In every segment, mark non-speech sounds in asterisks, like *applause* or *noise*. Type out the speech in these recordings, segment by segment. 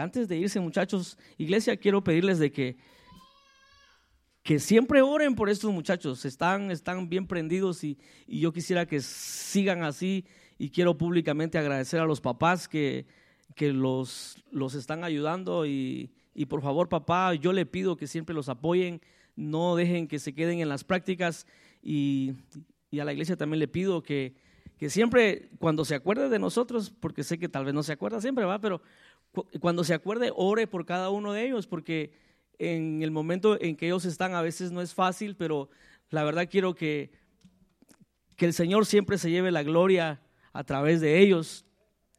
Antes de irse, muchachos, iglesia, quiero pedirles de que, que siempre oren por estos muchachos. Están, están bien prendidos y, y yo quisiera que sigan así. Y quiero públicamente agradecer a los papás que, que los, los están ayudando. Y, y por favor, papá, yo le pido que siempre los apoyen. No dejen que se queden en las prácticas. Y, y a la iglesia también le pido que, que siempre cuando se acuerde de nosotros, porque sé que tal vez no se acuerda siempre, va, pero cuando se acuerde, ore por cada uno de ellos, porque en el momento en que ellos están a veces no es fácil, pero la verdad quiero que, que el Señor siempre se lleve la gloria a través de ellos.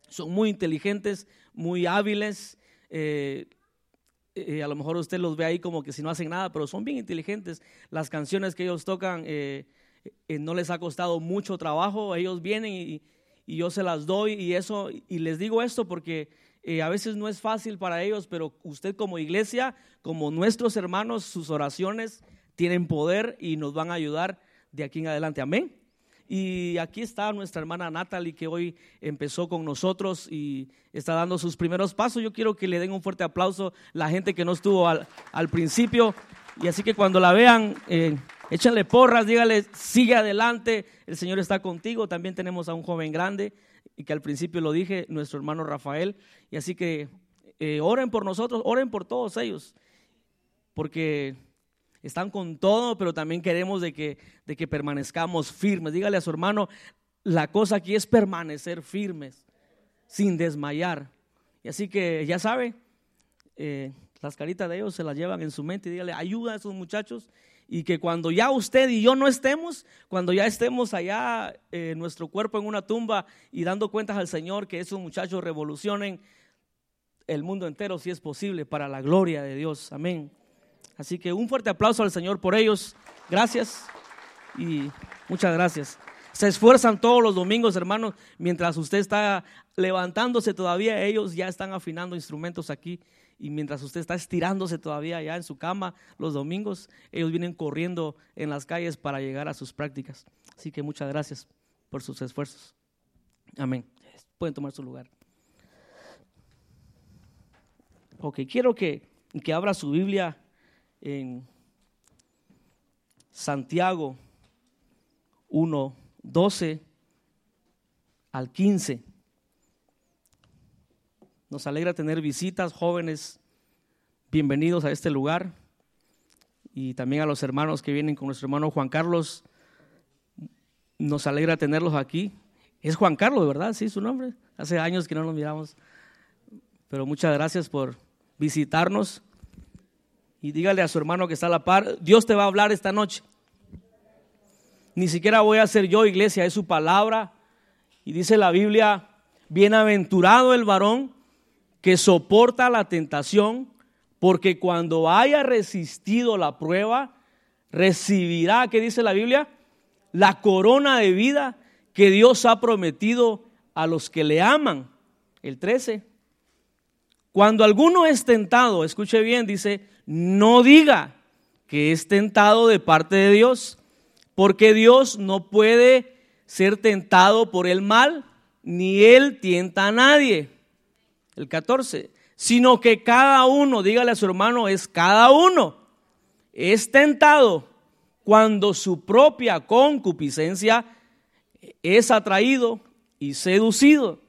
Son muy inteligentes, muy hábiles. Eh, eh, a lo mejor usted los ve ahí como que si no hacen nada, pero son bien inteligentes. Las canciones que ellos tocan eh, no les ha costado mucho trabajo. Ellos vienen y, y yo se las doy y eso, y les digo esto porque eh, a veces no es fácil para ellos, pero usted como iglesia, como nuestros hermanos, sus oraciones tienen poder y nos van a ayudar de aquí en adelante. Amén. Y aquí está nuestra hermana Natalie que hoy empezó con nosotros y está dando sus primeros pasos. Yo quiero que le den un fuerte aplauso la gente que no estuvo al, principio. Y así que cuando la vean, eh, porras, dígale, sigue adelante, el Señor está contigo. También tenemos a un joven grande y que al principio lo dije, nuestro hermano Rafael. Y así que eh, oren por nosotros, oren por todos ellos, porque están con todo, pero también queremos de que, de que permanezcamos firmes. Dígale a su hermano, la cosa aquí es permanecer firmes, sin desmayar. Y así que ya sabe, eh, las caritas de ellos se las llevan en su mente y dígale, ayuda a esos muchachos y que cuando ya usted y yo no estemos, cuando ya estemos allá, eh, nuestro cuerpo en una tumba y dando cuentas al Señor, que esos muchachos revolucionen el mundo entero si es posible, para la gloria de Dios. Amén. Así que un fuerte aplauso al Señor por ellos. Gracias y muchas gracias. Se esfuerzan todos los domingos, hermanos, mientras usted está levantándose todavía, ellos ya están afinando instrumentos aquí y mientras usted está estirándose todavía ya en su cama los domingos, ellos vienen corriendo en las calles para llegar a sus prácticas. Así que muchas gracias por sus esfuerzos. Amén. Pueden tomar su lugar. Ok, quiero que, que abra su Biblia en Santiago 1, 12 al 15. Nos alegra tener visitas, jóvenes, bienvenidos a este lugar. Y también a los hermanos que vienen con nuestro hermano Juan Carlos. Nos alegra tenerlos aquí. Es Juan Carlos, ¿verdad? Sí, su nombre. Hace años que no nos miramos. Pero muchas gracias por visitarnos. Y dígale a su hermano que está a la par, Dios te va a hablar esta noche. Ni siquiera voy a ser yo, iglesia, es su palabra. Y dice la Biblia, bienaventurado el varón que soporta la tentación, porque cuando haya resistido la prueba, recibirá, ¿qué dice la Biblia? La corona de vida que Dios ha prometido a los que le aman. El 13. Cuando alguno es tentado, escuche bien, dice, no diga que es tentado de parte de Dios, porque Dios no puede ser tentado por el mal, ni él tienta a nadie el 14, sino que cada uno, dígale a su hermano, es cada uno, es tentado cuando su propia concupiscencia es atraído y seducido.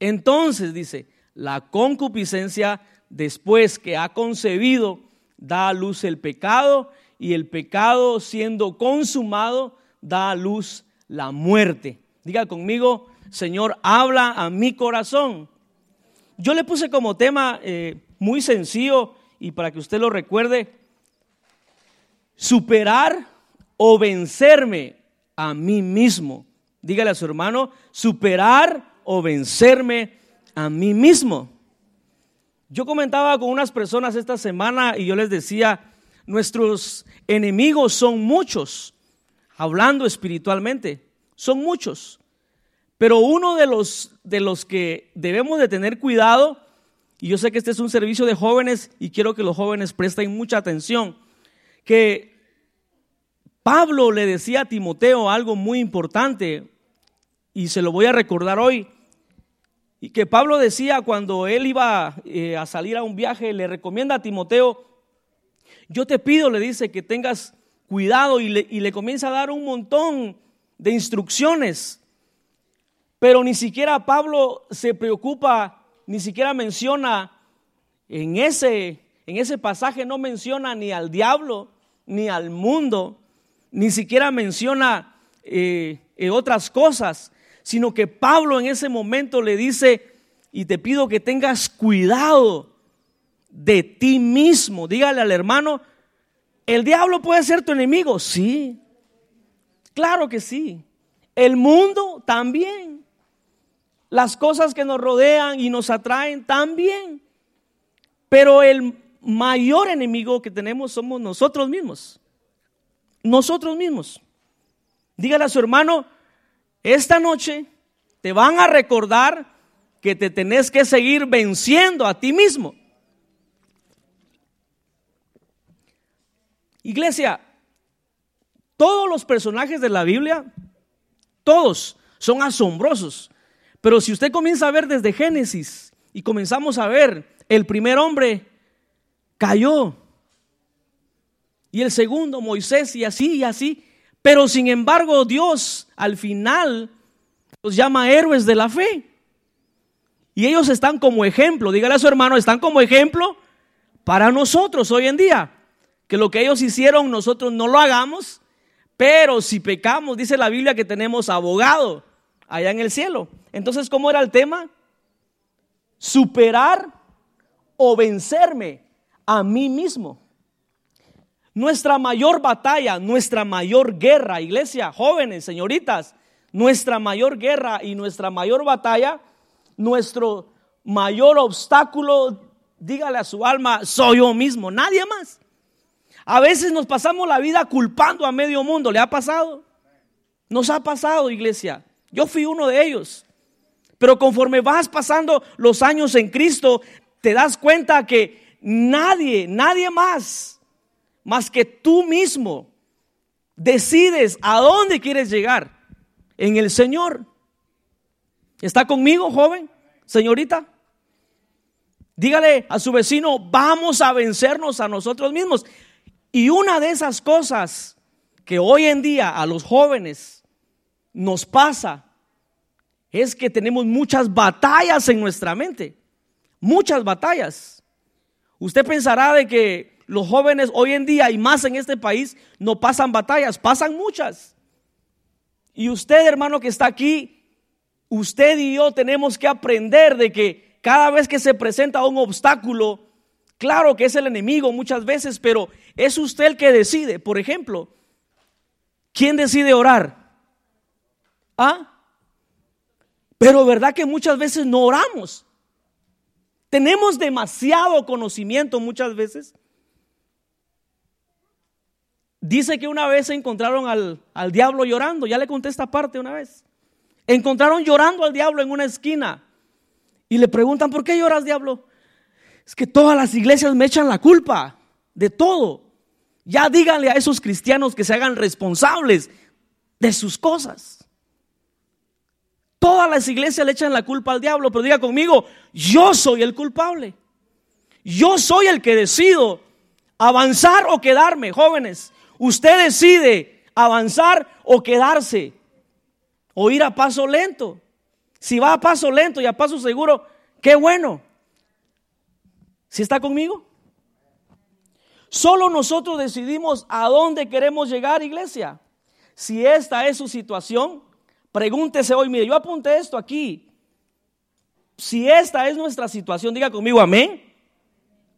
Entonces dice, la concupiscencia después que ha concebido da a luz el pecado y el pecado siendo consumado da a luz la muerte. Diga conmigo, Señor, habla a mi corazón. Yo le puse como tema eh, muy sencillo y para que usted lo recuerde, superar o vencerme a mí mismo. Dígale a su hermano, superar o vencerme a mí mismo. Yo comentaba con unas personas esta semana y yo les decía, nuestros enemigos son muchos, hablando espiritualmente, son muchos. Pero uno de los, de los que debemos de tener cuidado, y yo sé que este es un servicio de jóvenes y quiero que los jóvenes presten mucha atención, que Pablo le decía a Timoteo algo muy importante y se lo voy a recordar hoy. y que Pablo decía cuando él iba eh, a salir a un viaje, le recomienda a Timoteo, yo te pido, le dice, que tengas cuidado y le, y le comienza a dar un montón de instrucciones. Pero ni siquiera Pablo se preocupa, ni siquiera menciona en ese, en ese pasaje, no menciona ni al diablo, ni al mundo, ni siquiera menciona eh, otras cosas, sino que Pablo en ese momento le dice, y te pido que tengas cuidado de ti mismo. Dígale al hermano, ¿el diablo puede ser tu enemigo? Sí, claro que sí. El mundo también. Las cosas que nos rodean y nos atraen también. Pero el mayor enemigo que tenemos somos nosotros mismos. Nosotros mismos. Dígale a su hermano, esta noche te van a recordar que te tenés que seguir venciendo a ti mismo. Iglesia, todos los personajes de la Biblia, todos son asombrosos. Pero si usted comienza a ver desde Génesis y comenzamos a ver, el primer hombre cayó. Y el segundo, Moisés, y así, y así. Pero sin embargo, Dios al final los llama héroes de la fe. Y ellos están como ejemplo, dígale a su hermano, están como ejemplo para nosotros hoy en día. Que lo que ellos hicieron nosotros no lo hagamos, pero si pecamos, dice la Biblia que tenemos abogado allá en el cielo. Entonces, ¿cómo era el tema? Superar o vencerme a mí mismo. Nuestra mayor batalla, nuestra mayor guerra, iglesia, jóvenes, señoritas, nuestra mayor guerra y nuestra mayor batalla, nuestro mayor obstáculo, dígale a su alma, soy yo mismo, nadie más. A veces nos pasamos la vida culpando a medio mundo, ¿le ha pasado? Nos ha pasado, iglesia. Yo fui uno de ellos. Pero conforme vas pasando los años en Cristo, te das cuenta que nadie, nadie más, más que tú mismo, decides a dónde quieres llegar en el Señor. ¿Está conmigo, joven, señorita? Dígale a su vecino, vamos a vencernos a nosotros mismos. Y una de esas cosas que hoy en día a los jóvenes nos pasa es que tenemos muchas batallas en nuestra mente muchas batallas. Usted pensará de que los jóvenes hoy en día y más en este país no pasan batallas, pasan muchas. Y usted, hermano que está aquí, usted y yo tenemos que aprender de que cada vez que se presenta un obstáculo, claro que es el enemigo muchas veces, pero es usted el que decide. Por ejemplo, ¿quién decide orar? ¿Ah? Pero verdad que muchas veces no oramos. Tenemos demasiado conocimiento muchas veces. Dice que una vez encontraron al, al diablo llorando, ya le conté esta parte una vez. Encontraron llorando al diablo en una esquina y le preguntan, ¿por qué lloras diablo? Es que todas las iglesias me echan la culpa de todo. Ya díganle a esos cristianos que se hagan responsables de sus cosas. Todas las iglesias le echan la culpa al diablo, pero diga conmigo, yo soy el culpable. Yo soy el que decido avanzar o quedarme, jóvenes. Usted decide avanzar o quedarse o ir a paso lento. Si va a paso lento y a paso seguro, qué bueno. ¿Si está conmigo? Solo nosotros decidimos a dónde queremos llegar, iglesia. Si esta es su situación, Pregúntese hoy, mire, yo apunté esto aquí. Si esta es nuestra situación, diga conmigo amén.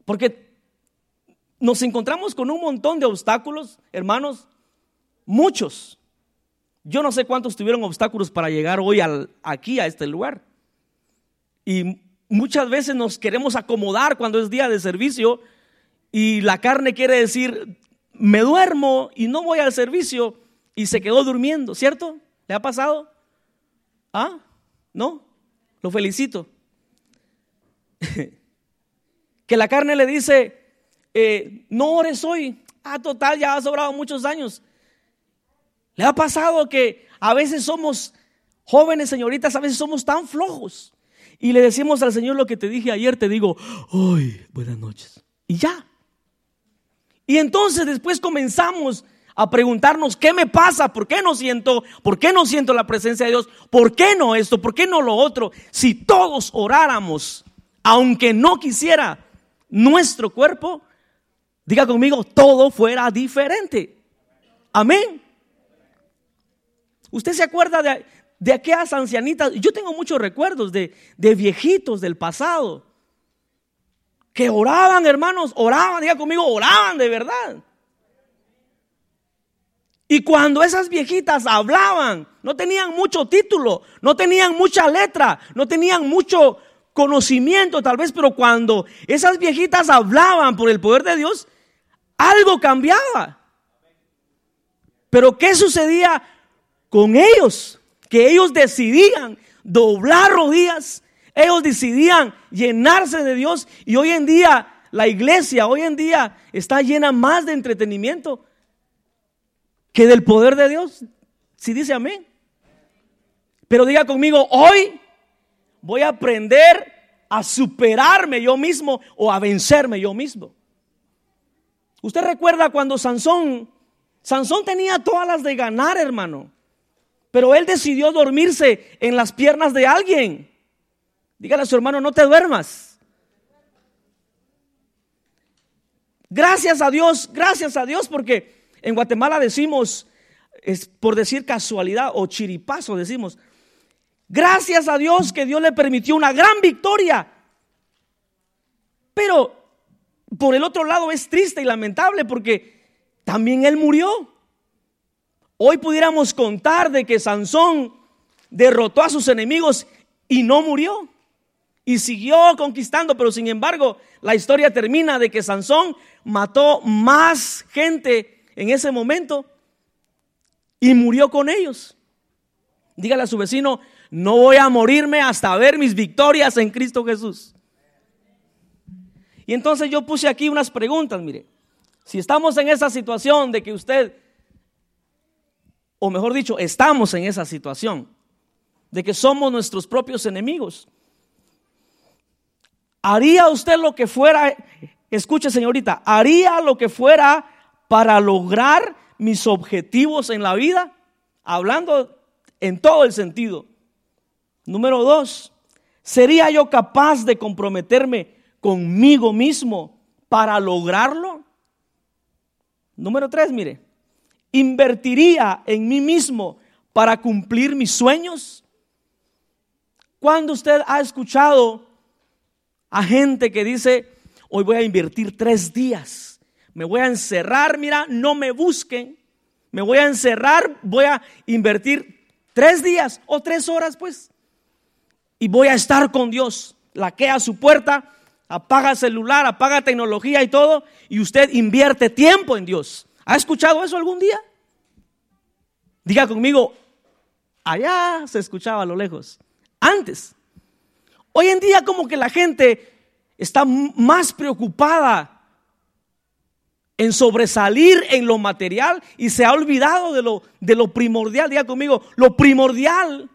Porque nos encontramos con un montón de obstáculos, hermanos, muchos. Yo no sé cuántos tuvieron obstáculos para llegar hoy aquí a este lugar. Y muchas veces nos queremos acomodar cuando es día de servicio y la carne quiere decir, me duermo y no voy al servicio y se quedó durmiendo, ¿cierto? ¿Le ha pasado? ¿Ah? ¿No? Lo felicito. *laughs* que la carne le dice, eh, no ores hoy. Ah, total, ya ha sobrado muchos años. ¿Le ha pasado que a veces somos jóvenes, señoritas, a veces somos tan flojos? y le decimos al Señor lo que te dije ayer, te digo, ¡ay, buenas noches! Y ya. Y entonces después comenzamos a preguntarnos, ¿qué me pasa? ¿Por qué no siento? ¿Por qué no siento la presencia de Dios? ¿Por qué no esto? ¿Por qué no lo otro? Si todos oráramos, aunque no quisiera nuestro cuerpo, diga conmigo, todo fuera diferente. Amén. ¿Usted se acuerda de, de aquellas ancianitas? Yo tengo muchos recuerdos de, de viejitos del pasado que oraban, hermanos, oraban, diga conmigo, oraban de verdad. Y cuando esas viejitas hablaban, no tenían mucho título, no tenían mucha letra, no tenían mucho conocimiento tal vez, pero cuando esas viejitas hablaban por el poder de Dios, algo cambiaba. Pero ¿qué sucedía con ellos? Que ellos decidían doblar rodillas, ellos decidían llenarse de Dios y hoy en día la iglesia, hoy en día está llena más de entretenimiento que del poder de Dios. Si dice amén. Pero diga conmigo, hoy voy a aprender a superarme yo mismo o a vencerme yo mismo. Usted recuerda cuando Sansón, Sansón tenía todas las de ganar, hermano. Pero él decidió dormirse en las piernas de alguien. Dígale a su hermano, no te duermas. Gracias a Dios, gracias a Dios, porque en Guatemala decimos, es por decir casualidad o chiripazo, decimos, gracias a Dios que Dios le permitió una gran victoria. Pero por el otro lado es triste y lamentable porque también él murió. Hoy pudiéramos contar de que Sansón derrotó a sus enemigos y no murió. Y siguió conquistando, pero sin embargo la historia termina de que Sansón mató más gente en ese momento y murió con ellos. Dígale a su vecino, no voy a morirme hasta ver mis victorias en Cristo Jesús. Y entonces yo puse aquí unas preguntas, mire, si estamos en esa situación de que usted, o mejor dicho, estamos en esa situación, de que somos nuestros propios enemigos, ¿haría usted lo que fuera, escuche señorita, haría lo que fuera para lograr mis objetivos en la vida? Hablando en todo el sentido. Número dos, ¿sería yo capaz de comprometerme conmigo mismo para lograrlo? Número tres, mire, ¿invertiría en mí mismo para cumplir mis sueños? Cuando usted ha escuchado a gente que dice, hoy voy a invertir tres días me voy a encerrar, mira, no me busquen, me voy a encerrar, voy a invertir tres días o tres horas, pues, y voy a estar con Dios. Laquea su puerta, apaga celular, apaga tecnología y todo, y usted invierte tiempo en Dios. ¿Ha escuchado eso algún día? Diga conmigo, allá se escuchaba a lo lejos. Antes. Hoy en día como que la gente está más preocupada en sobresalir en lo material y se ha olvidado de lo, de lo primordial. Diga conmigo, lo primordial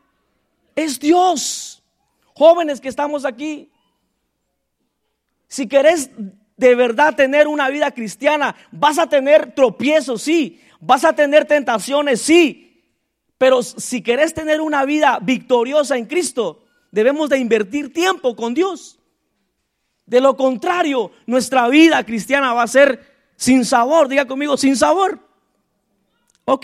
es Dios. Jóvenes que estamos aquí, si querés de verdad tener una vida cristiana, vas a tener tropiezos, sí, vas a tener tentaciones, sí, pero si querés tener una vida victoriosa en Cristo, debemos de invertir tiempo con Dios. De lo contrario, nuestra vida cristiana va a ser sin sabor, diga conmigo, sin sabor. Ok.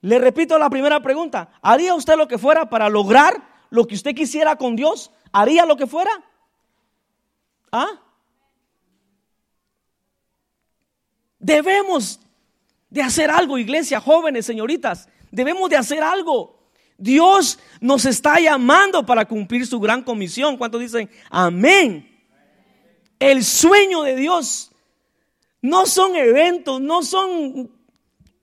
Le repito la primera pregunta. ¿Haría usted lo que fuera para lograr lo que usted quisiera con Dios? ¿Haría lo que fuera? ¿Ah? Debemos de hacer algo, iglesia, jóvenes, señoritas. Debemos de hacer algo. Dios nos está llamando para cumplir su gran comisión. ¿Cuántos dicen amén? El sueño de Dios no son eventos, no son...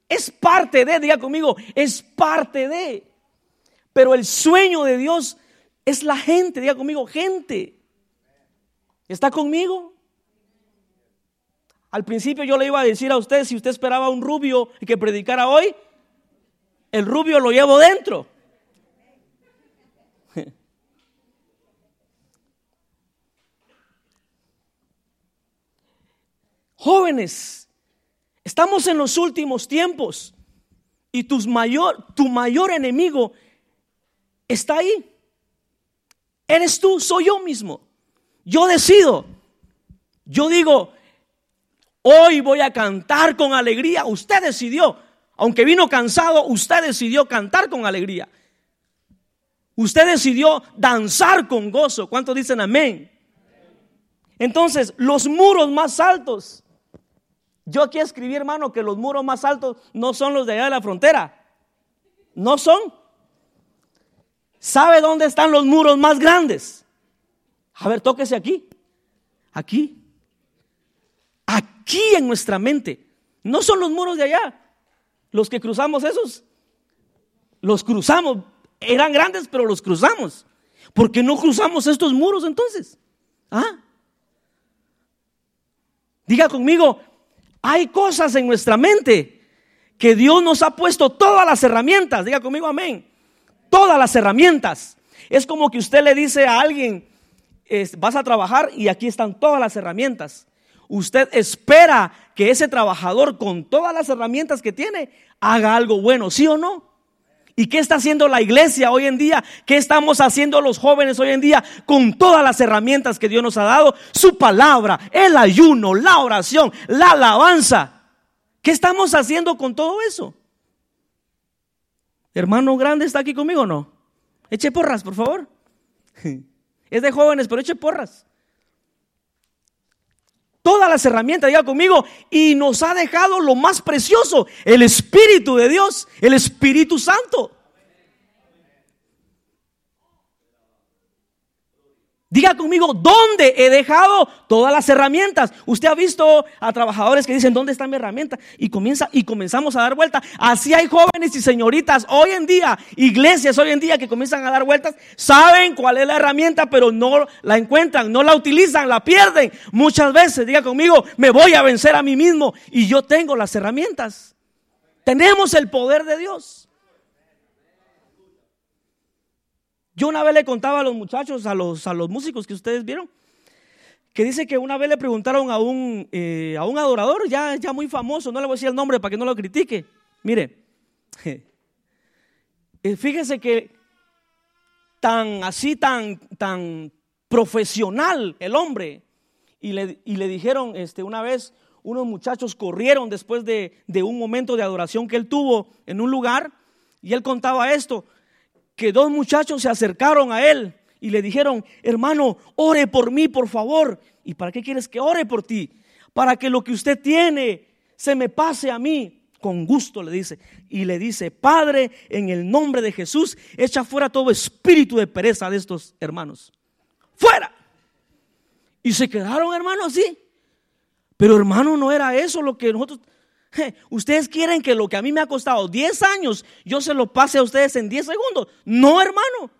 Es parte de, diga conmigo, es parte de. Pero el sueño de Dios es la gente, diga conmigo, gente. ¿Está conmigo? Al principio yo le iba a decir a usted, si usted esperaba un rubio que predicara hoy, el rubio lo llevo dentro. Jóvenes, estamos en los últimos tiempos y tus mayor, tu mayor enemigo está ahí. Eres tú, soy yo mismo. Yo decido. Yo digo, hoy voy a cantar con alegría. Usted decidió. Aunque vino cansado, usted decidió cantar con alegría. Usted decidió danzar con gozo. ¿Cuántos dicen amén? Entonces, los muros más altos. Yo aquí escribí, hermano, que los muros más altos no son los de allá de la frontera. No son. ¿Sabe dónde están los muros más grandes? A ver, tóquese aquí. Aquí. Aquí en nuestra mente. No son los muros de allá. Los que cruzamos esos. Los cruzamos. Eran grandes, pero los cruzamos. ¿Por qué no cruzamos estos muros entonces? ¿Ah? Diga conmigo, hay cosas en nuestra mente que Dios nos ha puesto todas las herramientas. Diga conmigo, amén. Todas las herramientas. Es como que usted le dice a alguien, vas a trabajar y aquí están todas las herramientas. Usted espera que ese trabajador con todas las herramientas que tiene haga algo bueno, ¿sí o no? ¿Y qué está haciendo la iglesia hoy en día? ¿Qué estamos haciendo los jóvenes hoy en día con todas las herramientas que Dios nos ha dado? Su palabra, el ayuno, la oración, la alabanza. ¿Qué estamos haciendo con todo eso? Hermano grande, ¿está aquí conmigo o no? Eche porras, por favor. *laughs* Es de jóvenes, pero eche porras. Todas las herramientas, diga conmigo, y nos ha dejado lo más precioso, el Espíritu de Dios, el Espíritu Santo. Diga conmigo, ¿dónde he dejado todas las herramientas? Usted ha visto a trabajadores que dicen, ¿dónde está mi herramienta? Y comienza y comenzamos a dar vueltas. Así hay jóvenes y señoritas hoy en día, iglesias hoy en día que comienzan a dar vueltas, saben cuál es la herramienta, pero no la encuentran, no la utilizan, la pierden. Muchas veces, diga conmigo, me voy a vencer a mí mismo y yo tengo las herramientas. Tenemos el poder de Dios. Yo una vez le contaba a los muchachos, a los, a los músicos que ustedes vieron, que dice que una vez le preguntaron a un, eh, a un adorador, ya, ya muy famoso, no le voy a decir el nombre para que no lo critique. Mire, eh, fíjese que tan así, tan, tan profesional el hombre, y le, y le dijeron este, una vez, unos muchachos corrieron después de, de un momento de adoración que él tuvo en un lugar, y él contaba esto, que dos muchachos se acercaron a él y le dijeron, hermano, ore por mí, por favor. ¿Y para qué quieres que ore por ti? Para que lo que usted tiene se me pase a mí. Con gusto le dice. Y le dice, Padre, en el nombre de Jesús, echa fuera todo espíritu de pereza de estos hermanos. Fuera. Y se quedaron, hermano, así. Pero hermano, no era eso lo que nosotros *laughs* Ustedes quieren que lo que a mí me ha costado 10 años, yo se lo pase a ustedes en 10 segundos. No, hermano.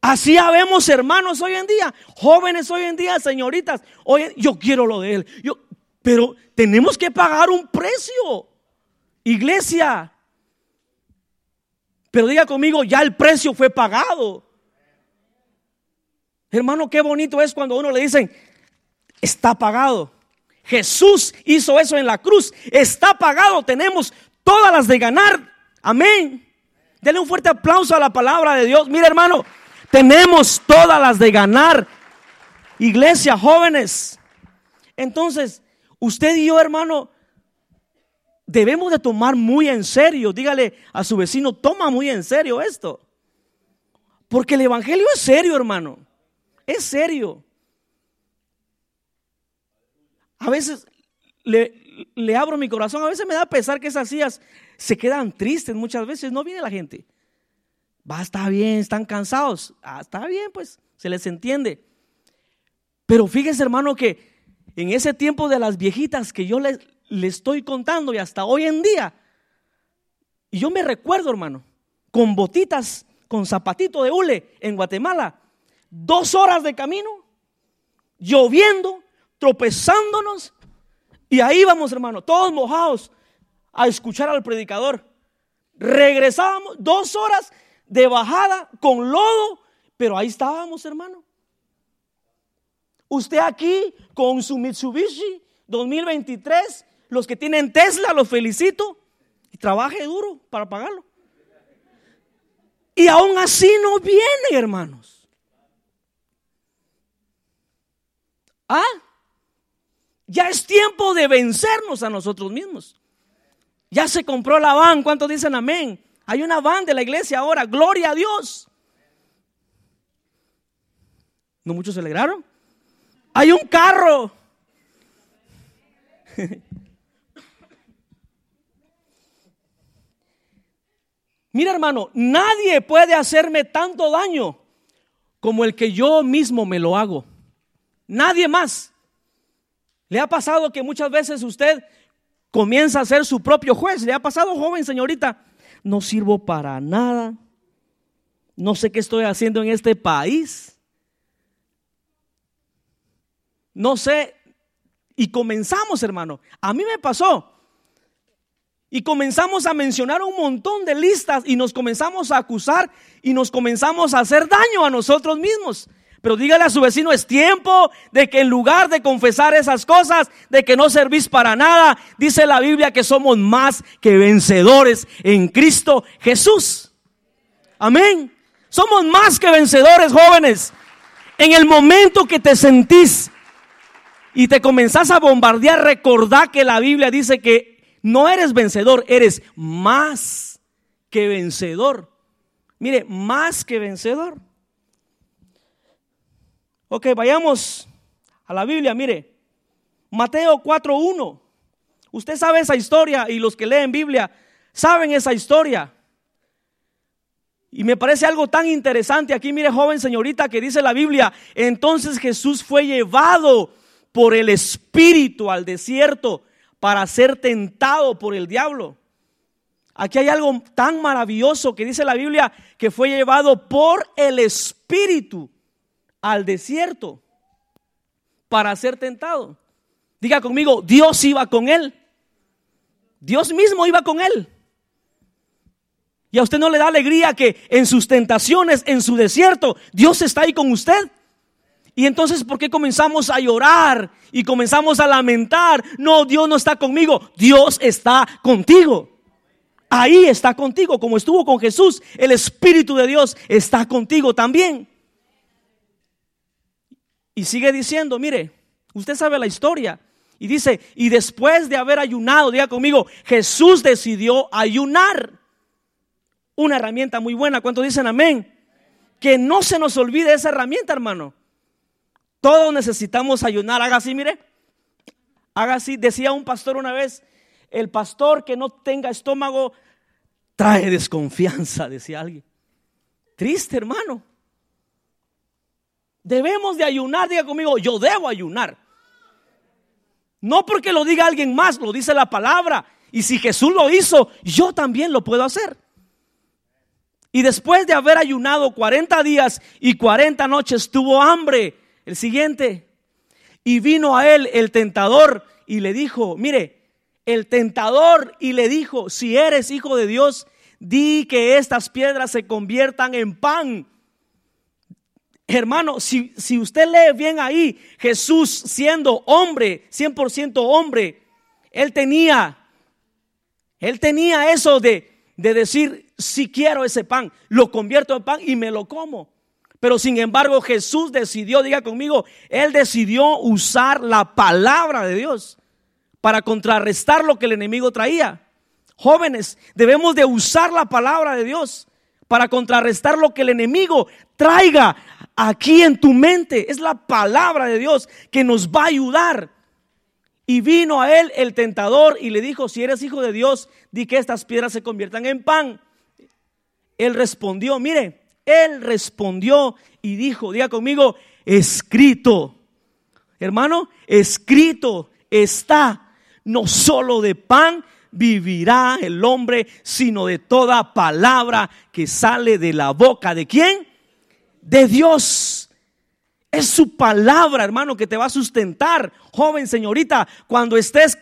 Así habemos hermanos hoy en día, jóvenes hoy en día, señoritas. Hoy, yo quiero lo de él. Yo, pero tenemos que pagar un precio. Iglesia. Pero diga conmigo, ya el precio fue pagado. Hermano, qué bonito es cuando uno le dicen, está pagado. Jesús hizo eso en la cruz. Está pagado. Tenemos todas las de ganar. Amén. Denle un fuerte aplauso a la palabra de Dios. Mira, hermano, tenemos todas las de ganar. Iglesia, jóvenes. Entonces, usted y yo, hermano, debemos de tomar muy en serio. Dígale a su vecino, toma muy en serio esto. Porque el Evangelio es serio, hermano. Es serio. A veces le, abro mi corazón, a veces me da pesar que esas sillas se quedan tristes muchas veces, no viene la gente. Va, está bien, están cansados. Ah, está bien, pues, se les entiende. Pero fíjese, hermano, que en ese tiempo de las viejitas que yo le, le estoy contando y hasta hoy en día, y yo me recuerdo, hermano, con botitas, con zapatito de hule en Guatemala, dos horas de camino, lloviendo, tropezándonos. Y ahí vamos, hermano, todos mojados a escuchar al predicador. Regresábamos dos horas de bajada con lodo, pero ahí estábamos, hermano. Usted aquí con su Mitsubishi 2023, los que tienen Tesla, los felicito. Y trabaje duro para pagarlo. Y aún así no vienen, hermanos. Ah, ya es tiempo de vencernos a nosotros mismos. Ya se compró la van. ¿Cuántos dicen amén? Hay una van de la iglesia ahora. Gloria a Dios. ¿No muchos se alegraron? Hay un carro. *laughs* Mira hermano, nadie puede hacerme tanto daño como el que yo mismo me lo hago. Nadie más. ¿Le ha pasado que muchas veces usted comienza a ser su propio juez? ¿Le ha pasado, joven señorita? No sirvo para nada. No sé qué estoy haciendo en este país. No sé. Y comenzamos, hermano. A mí me pasó. Y comenzamos a mencionar un montón de listas y nos comenzamos a acusar y nos comenzamos a hacer daño a nosotros mismos. Pero dígale a su vecino, es tiempo de que en lugar de confesar esas cosas, de que no servís para nada, dice la Biblia que somos más que vencedores en Cristo Jesús. Amén. Somos más que vencedores, jóvenes. En el momento que te sentís y te comenzás a bombardear, recordá que la Biblia dice que no eres vencedor, eres más que vencedor. Mire, más que vencedor. Ok, vayamos a la Biblia, mire. Mateo 4.1. Usted sabe esa historia y los que leen Biblia saben esa historia. Y me parece algo tan interesante aquí, mire joven señorita, que dice la Biblia, entonces Jesús fue llevado por el Espíritu al desierto para ser tentado por el diablo. Aquí hay algo tan maravilloso que dice la Biblia que fue llevado por el Espíritu al desierto para ser tentado. Diga conmigo, Dios iba con él. Dios mismo iba con él. Y a usted no le da alegría que en sus tentaciones, en su desierto, Dios está ahí con usted. Y entonces, ¿por qué comenzamos a llorar y comenzamos a lamentar? No, Dios no está conmigo, Dios está contigo. Ahí está contigo, como estuvo con Jesús, el Espíritu de Dios está contigo también. Y sigue diciendo, mire, usted sabe la historia. Y dice, y después de haber ayunado, diga conmigo, Jesús decidió ayunar. Una herramienta muy buena. ¿Cuántos dicen amén? Que no se nos olvide esa herramienta, hermano. Todos necesitamos ayunar. Haga así, mire. Haga así. Decía un pastor una vez, el pastor que no tenga estómago trae desconfianza, decía alguien. Triste, hermano. Debemos de ayunar, diga conmigo, yo debo ayunar. No porque lo diga alguien más, lo dice la palabra. Y si Jesús lo hizo, yo también lo puedo hacer. Y después de haber ayunado 40 días y 40 noches, tuvo hambre. El siguiente. Y vino a él el tentador y le dijo, mire, el tentador y le dijo, si eres hijo de Dios, di que estas piedras se conviertan en pan. Hermano, si, si usted lee bien ahí, Jesús siendo hombre, 100% hombre, él tenía, él tenía eso de, de decir, si quiero ese pan, lo convierto en pan y me lo como. Pero sin embargo Jesús decidió, diga conmigo, Él decidió usar la palabra de Dios para contrarrestar lo que el enemigo traía. Jóvenes, debemos de usar la palabra de Dios para contrarrestar lo que el enemigo traiga aquí en tu mente. Es la palabra de Dios que nos va a ayudar. Y vino a él el tentador y le dijo, si eres hijo de Dios, di que estas piedras se conviertan en pan. Él respondió, mire, él respondió y dijo, diga conmigo, escrito. Hermano, escrito está, no solo de pan vivirá el hombre, sino de toda palabra que sale de la boca de quién? De Dios. Es su palabra, hermano, que te va a sustentar, joven señorita, cuando estés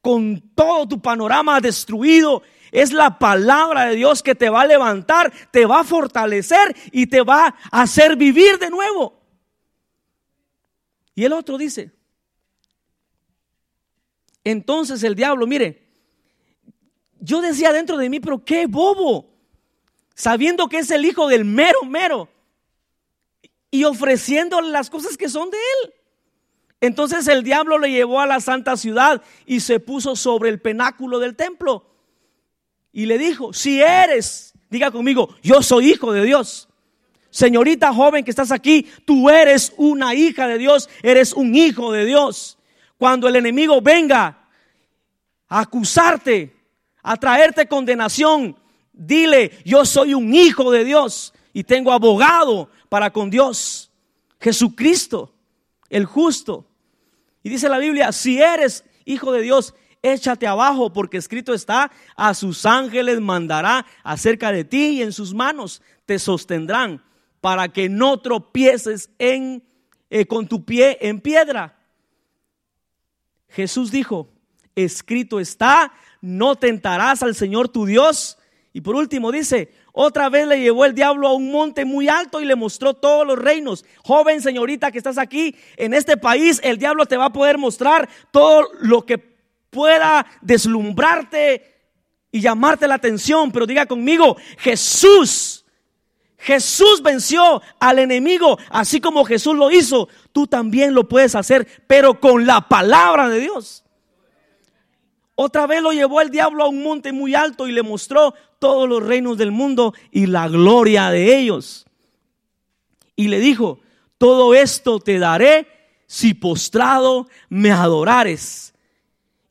con todo tu panorama destruido es la palabra de Dios que te va a levantar, te va a fortalecer y te va a hacer vivir de nuevo. Y el otro dice, Entonces el diablo, mire, yo decía dentro de mí, pero qué bobo, sabiendo que es el hijo del mero mero y ofreciéndole las cosas que son de él. Entonces el diablo le llevó a la santa ciudad y se puso sobre el penáculo del templo y le dijo, si eres, diga conmigo, yo soy hijo de Dios. Señorita joven que estás aquí, tú eres una hija de Dios, eres un hijo de Dios. Cuando el enemigo venga a acusarte, a traerte condenación, dile, yo soy un hijo de Dios y tengo abogado para con Dios, Jesucristo, el justo. Y dice la Biblia, si eres hijo de Dios, échate abajo, porque escrito está, a sus ángeles mandará acerca de ti y en sus manos te sostendrán para que no tropieces en, eh, con tu pie en piedra. Jesús dijo, escrito está, no tentarás al Señor tu Dios. Y por último dice, otra vez le llevó el diablo a un monte muy alto y le mostró todos los reinos. Joven señorita que estás aquí en este país, el diablo te va a poder mostrar todo lo que pueda deslumbrarte y llamarte la atención. Pero diga conmigo, Jesús, Jesús venció al enemigo, así como Jesús lo hizo, tú también lo puedes hacer, pero con la palabra de Dios. Otra vez lo llevó el diablo a un monte muy alto y le mostró todos los reinos del mundo y la gloria de ellos. Y le dijo, todo esto te daré si postrado me adorares.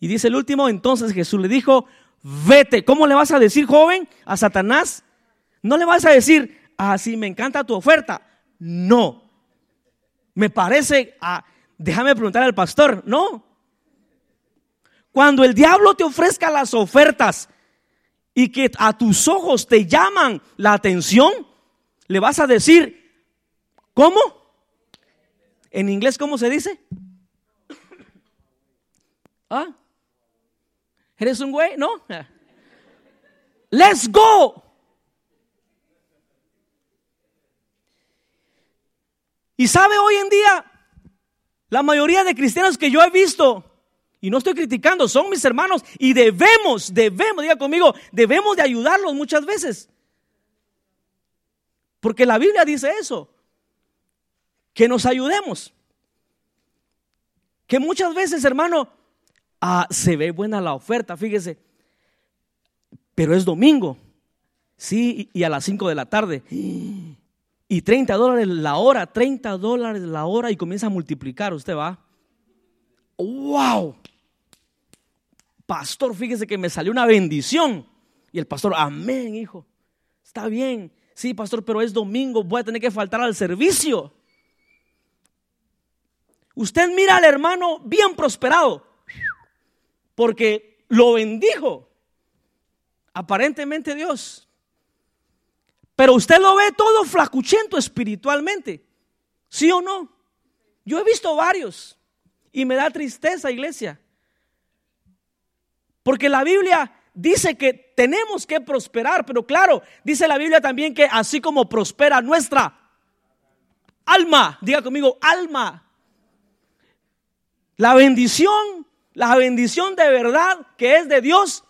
Y dice el último, entonces Jesús le dijo, vete. ¿Cómo le vas a decir, joven, a Satanás? No le vas a decir, así ah, me encanta tu oferta. No. Me parece, a, déjame preguntar al pastor, no. Cuando el diablo te ofrezca las ofertas y que a tus ojos te llaman la atención, le vas a decir, ¿cómo? En inglés, ¿cómo se dice? ¿Ah? ¿Eres un güey? No. Let's go. Y sabe hoy en día, la mayoría de cristianos que yo he visto y no estoy criticando, son mis hermanos y debemos, debemos, diga conmigo, debemos de ayudarlos muchas veces. Porque la Biblia dice eso, que nos ayudemos. Que muchas veces, hermano, ah, se ve buena la oferta, fíjese, pero es domingo, sí, y a las 5 de la tarde. Y 30 dólares la hora, 30 dólares la hora y comienza a multiplicar, usted va. ¡Wow! Pastor, fíjese que me salió una bendición. Y el pastor, amén, hijo. Está bien. Sí, pastor, pero es domingo, voy a tener que faltar al servicio. Usted mira al hermano bien prosperado, porque lo bendijo. Aparentemente Dios. Pero usted lo ve todo flacuchento espiritualmente. ¿Sí o no? Yo he visto varios. Y me da tristeza, iglesia. Porque la Biblia dice que tenemos que prosperar, pero claro, dice la Biblia también que así como prospera nuestra alma, diga conmigo, alma. La bendición, la bendición de verdad que es de Dios,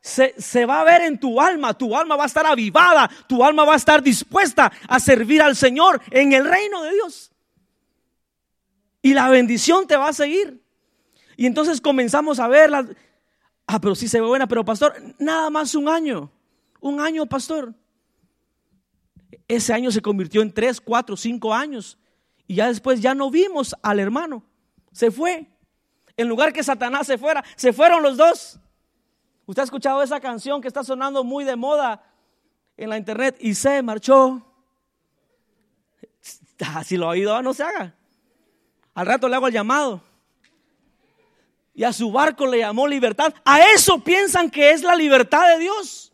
se, se, va a ver en tu alma, tu alma va a estar avivada, tu alma va a estar dispuesta a servir al Señor en el reino de Dios. Y la bendición te va a seguir. Y entonces comenzamos a ver Ah, pero sí se ve buena, pero pastor, nada más un año. Un año, pastor. Ese año se convirtió en tres, cuatro, cinco años. Y ya después ya no vimos al hermano. Se fue. En lugar que Satanás se fuera, se fueron los dos. Usted ha escuchado esa canción que está sonando muy de moda en la internet y se marchó. Ah, si lo ha oído, no se haga. Al rato le hago el llamado. Y a su barco le llamó libertad. A eso piensan que es la libertad de Dios.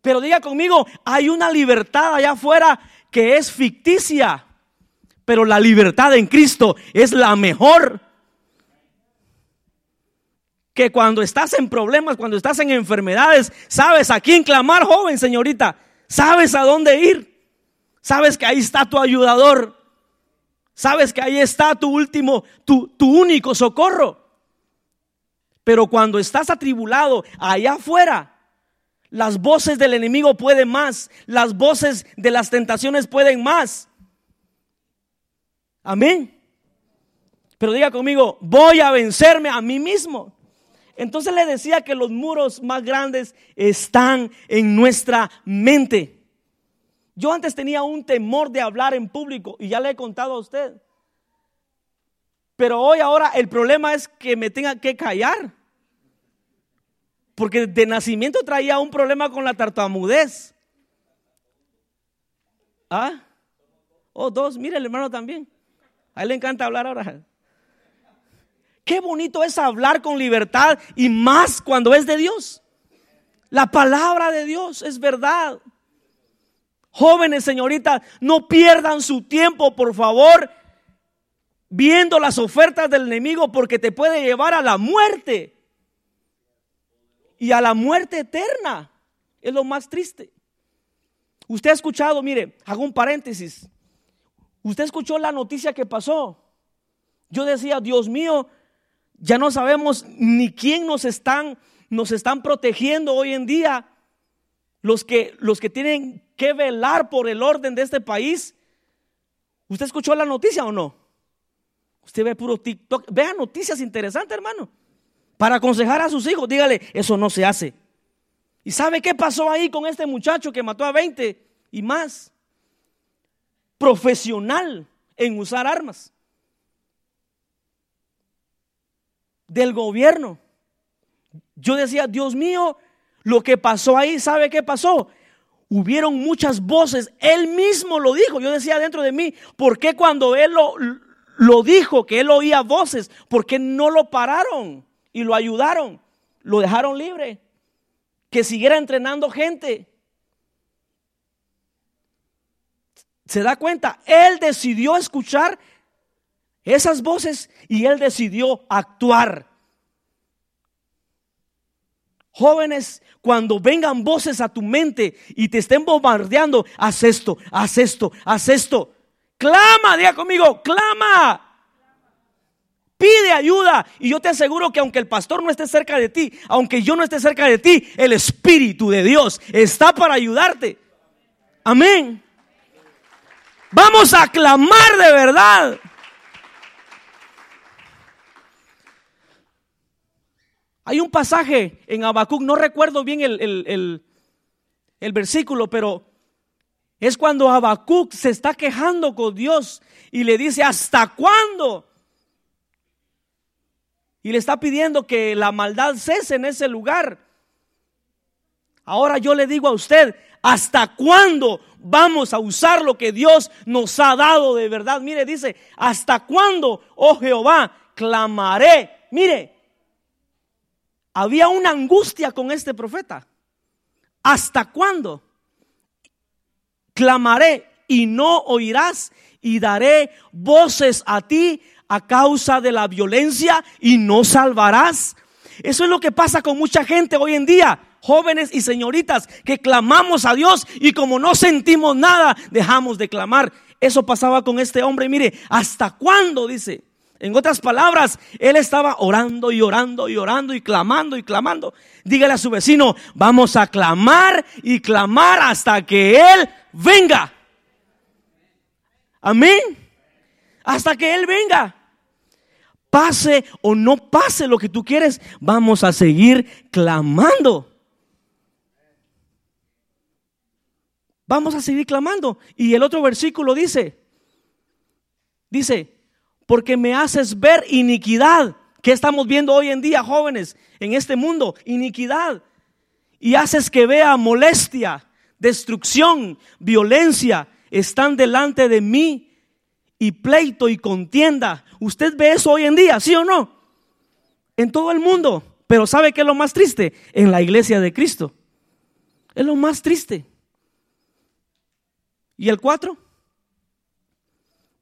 Pero diga conmigo, hay una libertad allá afuera que es ficticia. Pero la libertad en Cristo es la mejor. Que cuando estás en problemas, cuando estás en enfermedades, sabes a quién clamar, joven señorita. Sabes a dónde ir. Sabes que ahí está tu ayudador. Sabes que ahí está tu último, tu, único socorro. Pero cuando estás atribulado allá afuera, las voces del enemigo pueden más, las voces de las tentaciones pueden más. Amén. Pero diga conmigo, voy a vencerme a mí mismo. Entonces le decía que los muros más grandes están en nuestra mente. Yo antes tenía un temor de hablar en público y ya le he contado a usted. Pero hoy ahora el problema es que me tenga que callar. Porque de nacimiento traía un problema con la tartamudez. ¿Ah? Oh, dos, mire el hermano también. A él le encanta hablar ahora. Qué bonito es hablar con libertad y más cuando es de Dios. La palabra de Dios es verdad. Jóvenes, señoritas, no pierdan su tiempo, por favor, viendo las ofertas del enemigo porque te puede llevar a la muerte. Y a la muerte eterna. Es lo más triste. Usted ha escuchado, mire, hago un paréntesis. Usted escuchó la noticia que pasó. Yo decía, Dios mío, ya no sabemos ni quién nos están, nos están protegiendo hoy en día. Los que, los que tienen que velar por el orden de este país. ¿Usted escuchó la noticia o no? Usted ve puro TikTok. Vea noticias interesantes, hermano. Para aconsejar a sus hijos, dígale, eso no se hace. ¿Y sabe qué pasó ahí con este muchacho que mató a 20 y más? Profesional en usar armas. del gobierno. Yo decía, Dios mío, lo que pasó ahí, ¿sabe qué pasó? Hubieron muchas voces, él mismo lo dijo, yo decía dentro de mí, ¿por qué cuando él lo, lo dijo, que él oía voces, por qué no lo pararon y lo ayudaron? Lo dejaron libre, que siguiera entrenando gente. ¿Se da cuenta? Él decidió escuchar esas voces y él decidió actuar. Jóvenes, cuando vengan voces a tu mente y te estén bombardeando, haz esto, haz esto, haz esto. Clama, diga conmigo, clama. Pide ayuda. Y yo te aseguro que aunque el pastor no esté cerca de ti, aunque yo no esté cerca de ti, el Espíritu de Dios está para ayudarte. Amén. Vamos a clamar de verdad. Hay un pasaje en Habacuc, no recuerdo bien el, versículo, pero es cuando Habacuc se está quejando con Dios y le dice, ¿hasta cuándo? Y le está pidiendo que la maldad cese en ese lugar. Ahora yo le digo a usted, ¿hasta cuándo vamos a usar lo que Dios nos ha dado de verdad? Mire, dice, ¿hasta cuándo, oh Jehová, clamaré? Mire, había una angustia con este profeta. ¿Hasta cuándo? Clamaré y no oirás y daré voces a ti a causa de la violencia y no salvarás. Eso es lo que pasa con mucha gente hoy en día, jóvenes y señoritas, que clamamos a Dios y como no sentimos nada, dejamos de clamar. Eso pasaba con este hombre. Mire, ¿hasta cuándo? Dice. En otras palabras, él estaba orando y orando y orando y clamando y clamando. Dígale a su vecino, vamos a clamar y clamar hasta que Él venga. Amén. Hasta que Él venga. Pase o no pase lo que tú quieres, vamos a seguir clamando. Vamos a seguir clamando. Y el otro versículo dice, dice, porque me haces ver iniquidad. que estamos viendo hoy en día, jóvenes, en este mundo? Iniquidad. Y haces que vea molestia, destrucción, violencia, están delante de mí y pleito y contienda. ¿Usted ve eso hoy en día, sí o no? En todo el mundo. Pero ¿sabe qué es lo más triste? En la iglesia de Cristo. Es lo más triste. ¿Y el 4?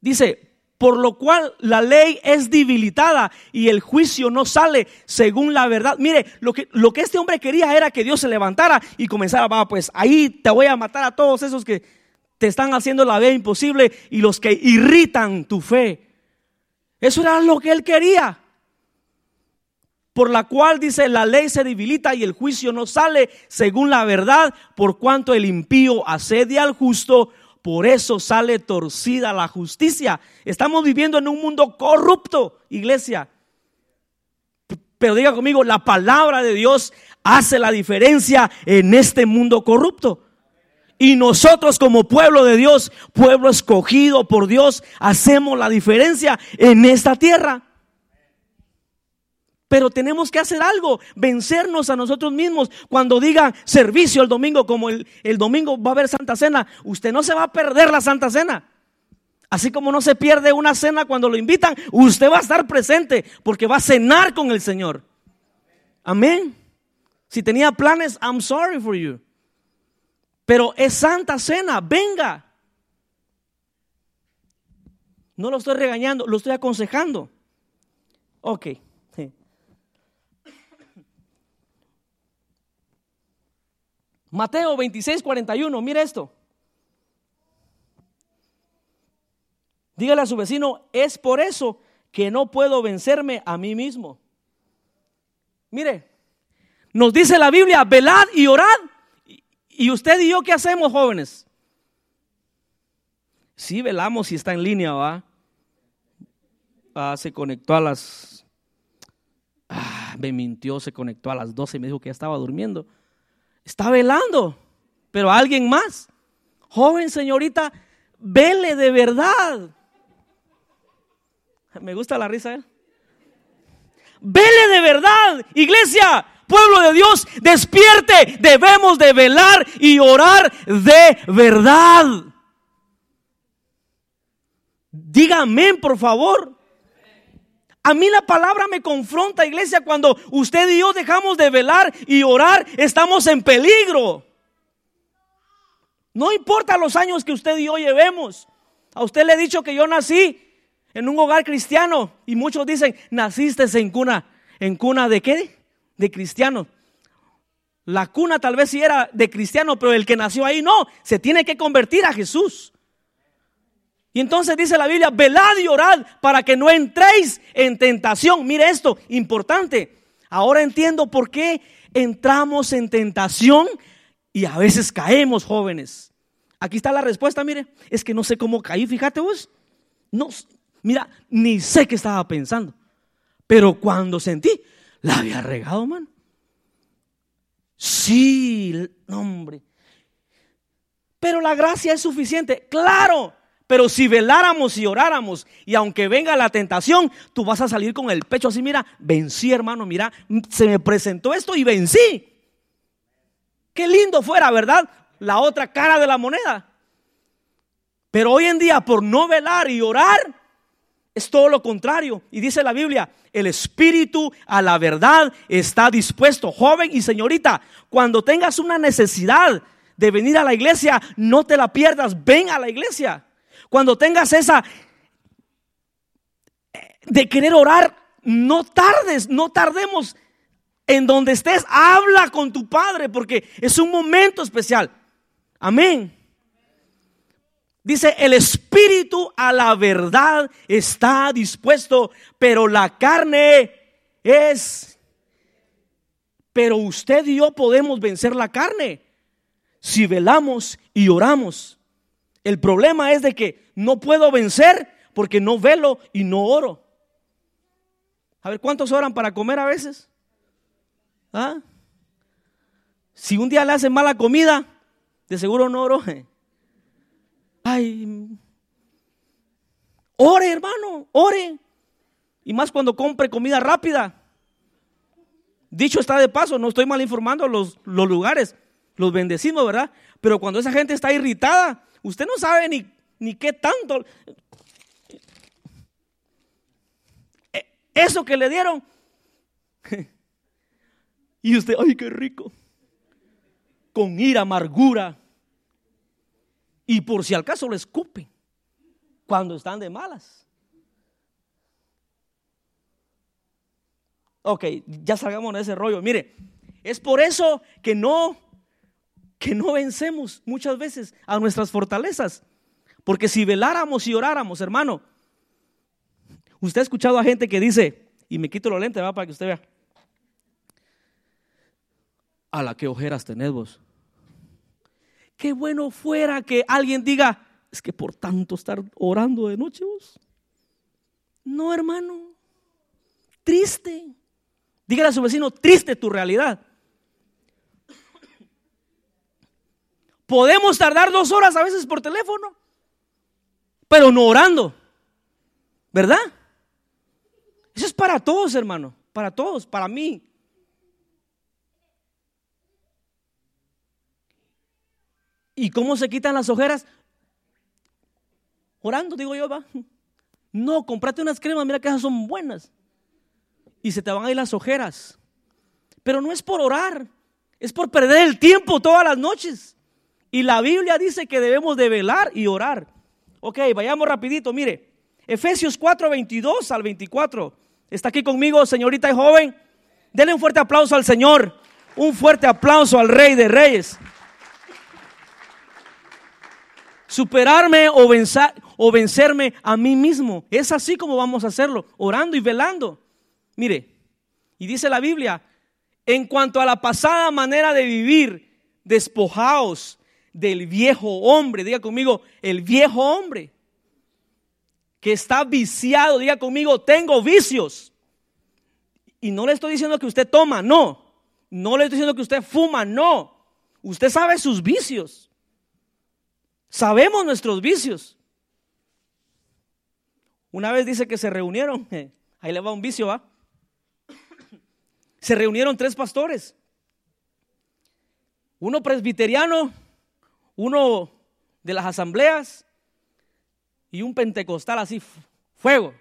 Dice, por lo cual la ley es debilitada y el juicio no sale según la verdad. Mire, lo que, lo que este hombre quería era que Dios se levantara y comenzara, va, pues ahí te voy a matar a todos esos que te están haciendo la vida imposible y los que irritan tu fe. Eso era lo que él quería. por la cual dice la ley se debilita y el juicio no sale según la verdad, por cuanto el impío asedia al justo, por eso sale torcida la justicia. Estamos viviendo en un mundo corrupto, iglesia. Pero diga conmigo, la palabra de Dios hace la diferencia en este mundo corrupto. Y nosotros como pueblo de Dios, pueblo escogido por Dios, hacemos la diferencia en esta tierra. Pero tenemos que hacer algo, vencernos a nosotros mismos. Cuando digan servicio el domingo, como el, el, domingo va a haber Santa Cena, usted no se va a perder la Santa Cena. Así como no se pierde una cena cuando lo invitan, usted va a estar presente porque va a cenar con el Señor. Amén. Si tenía planes, I'm sorry for you. Pero es Santa Cena, venga. No lo estoy regañando, lo estoy aconsejando. Ok. Mateo 26, 41, mire esto. Dígale a su vecino, es por eso que no puedo vencerme a mí mismo. Mire, nos dice la Biblia, velad y orad. ¿Y usted y yo qué hacemos, jóvenes? Sí, velamos si está en línea, ¿va? Ah, se conectó a las... Ah, me mintió, se conectó a las 12 y me dijo que ya estaba durmiendo. Está velando, pero alguien más. Joven señorita, vele de verdad. Me gusta la risa, ¿eh? Vele de verdad, iglesia, pueblo de Dios, despierte. Debemos de velar y orar de verdad. Dígame, por favor. A mí la palabra me confronta, iglesia, cuando usted y yo dejamos de velar y orar, estamos en peligro. No importa los años que usted y yo llevemos. A usted le he dicho que yo nací en un hogar cristiano y muchos dicen, naciste en cuna, en cuna de qué? De cristiano. La cuna tal vez sí era de cristiano, pero el que nació ahí no, se tiene que convertir a Jesús. Y entonces dice la Biblia, velad y orad para que no entréis en tentación. Mire esto, importante. Ahora entiendo por qué entramos en tentación y a veces caemos jóvenes. Aquí está la respuesta, mire. Es que no sé cómo caí, fíjate vos. No, mira, ni sé qué estaba pensando. Pero cuando sentí, la había regado, man. Sí, hombre. Pero la gracia es suficiente. Claro, pero si veláramos y oráramos, y aunque venga la tentación, tú vas a salir con el pecho así, mira, vencí hermano, mira, se me presentó esto y vencí. Qué lindo fuera, ¿verdad? La otra cara de la moneda. Pero hoy en día, por no velar y orar, es todo lo contrario. Y dice la Biblia, el espíritu a la verdad está dispuesto. Joven y señorita, cuando tengas una necesidad de venir a la iglesia, no te la pierdas, ven a la iglesia. Cuando tengas esa de querer orar, no tardes, no tardemos en donde estés, habla con tu Padre porque es un momento especial. Amén. Dice, el espíritu a la verdad está dispuesto, pero la carne es... Pero usted y yo podemos vencer la carne si velamos y oramos. El problema es de que no puedo vencer porque no velo y no oro. A ver, ¿cuántos oran para comer a veces? ¿Ah? Si un día le hacen mala comida, de seguro no oro. Ay, ore hermano, ore. Y más cuando compre comida rápida. Dicho está de paso, no estoy mal informando los, los lugares, los bendecimos, ¿verdad? Pero cuando esa gente está irritada, Usted no sabe ni, ni qué tanto. Eh, eso que le dieron. *laughs* Y usted, ay, qué rico. Con ira, amargura. Y por si al caso le escupe cuando están de malas. Ok, ya salgamos de ese rollo. Mire, es por eso que no que no vencemos muchas veces a nuestras fortalezas. Porque si veláramos y oráramos, hermano, usted ha escuchado a gente que dice, y me quito los lentes ¿va? para que usted vea, A la que ojeras tenés vos. Qué bueno fuera que alguien diga, es que por tanto estar orando de noche vos. No, hermano. Triste. Dígale a su vecino, triste tu realidad. Podemos tardar dos horas a veces por teléfono, pero no orando. ¿Verdad? Eso es para todos, hermano. Para todos, para mí. ¿Y cómo se quitan las ojeras? Orando, digo yo, va. No, comprate unas cremas, mira que esas son buenas. Y se te van a ir las ojeras. Pero no es por orar, es por perder el tiempo todas las noches. Y la Biblia dice que debemos de velar y orar. Ok, vayamos rapidito, mire. Efesios 4, 22 al 24. Está aquí conmigo, señorita y joven. Denle un fuerte aplauso al Señor. Un fuerte aplauso al Rey de Reyes. Superarme o, vencer, o vencerme a mí mismo. Es así como vamos a hacerlo, orando y velando. Mire, y dice la Biblia, en cuanto a la pasada manera de vivir, despojaos del viejo hombre. Diga conmigo, el viejo hombre que está viciado. Diga conmigo, tengo vicios. Y no le estoy diciendo que usted toma, no. No le estoy diciendo que usted fuma, no. Usted sabe sus vicios. Sabemos nuestros vicios. Una vez dice que se reunieron, *laughs* ahí le va un vicio, ¿va? Se reunieron tres pastores. Uno presbiteriano, uno de las asambleas y un pentecostal así, fuego.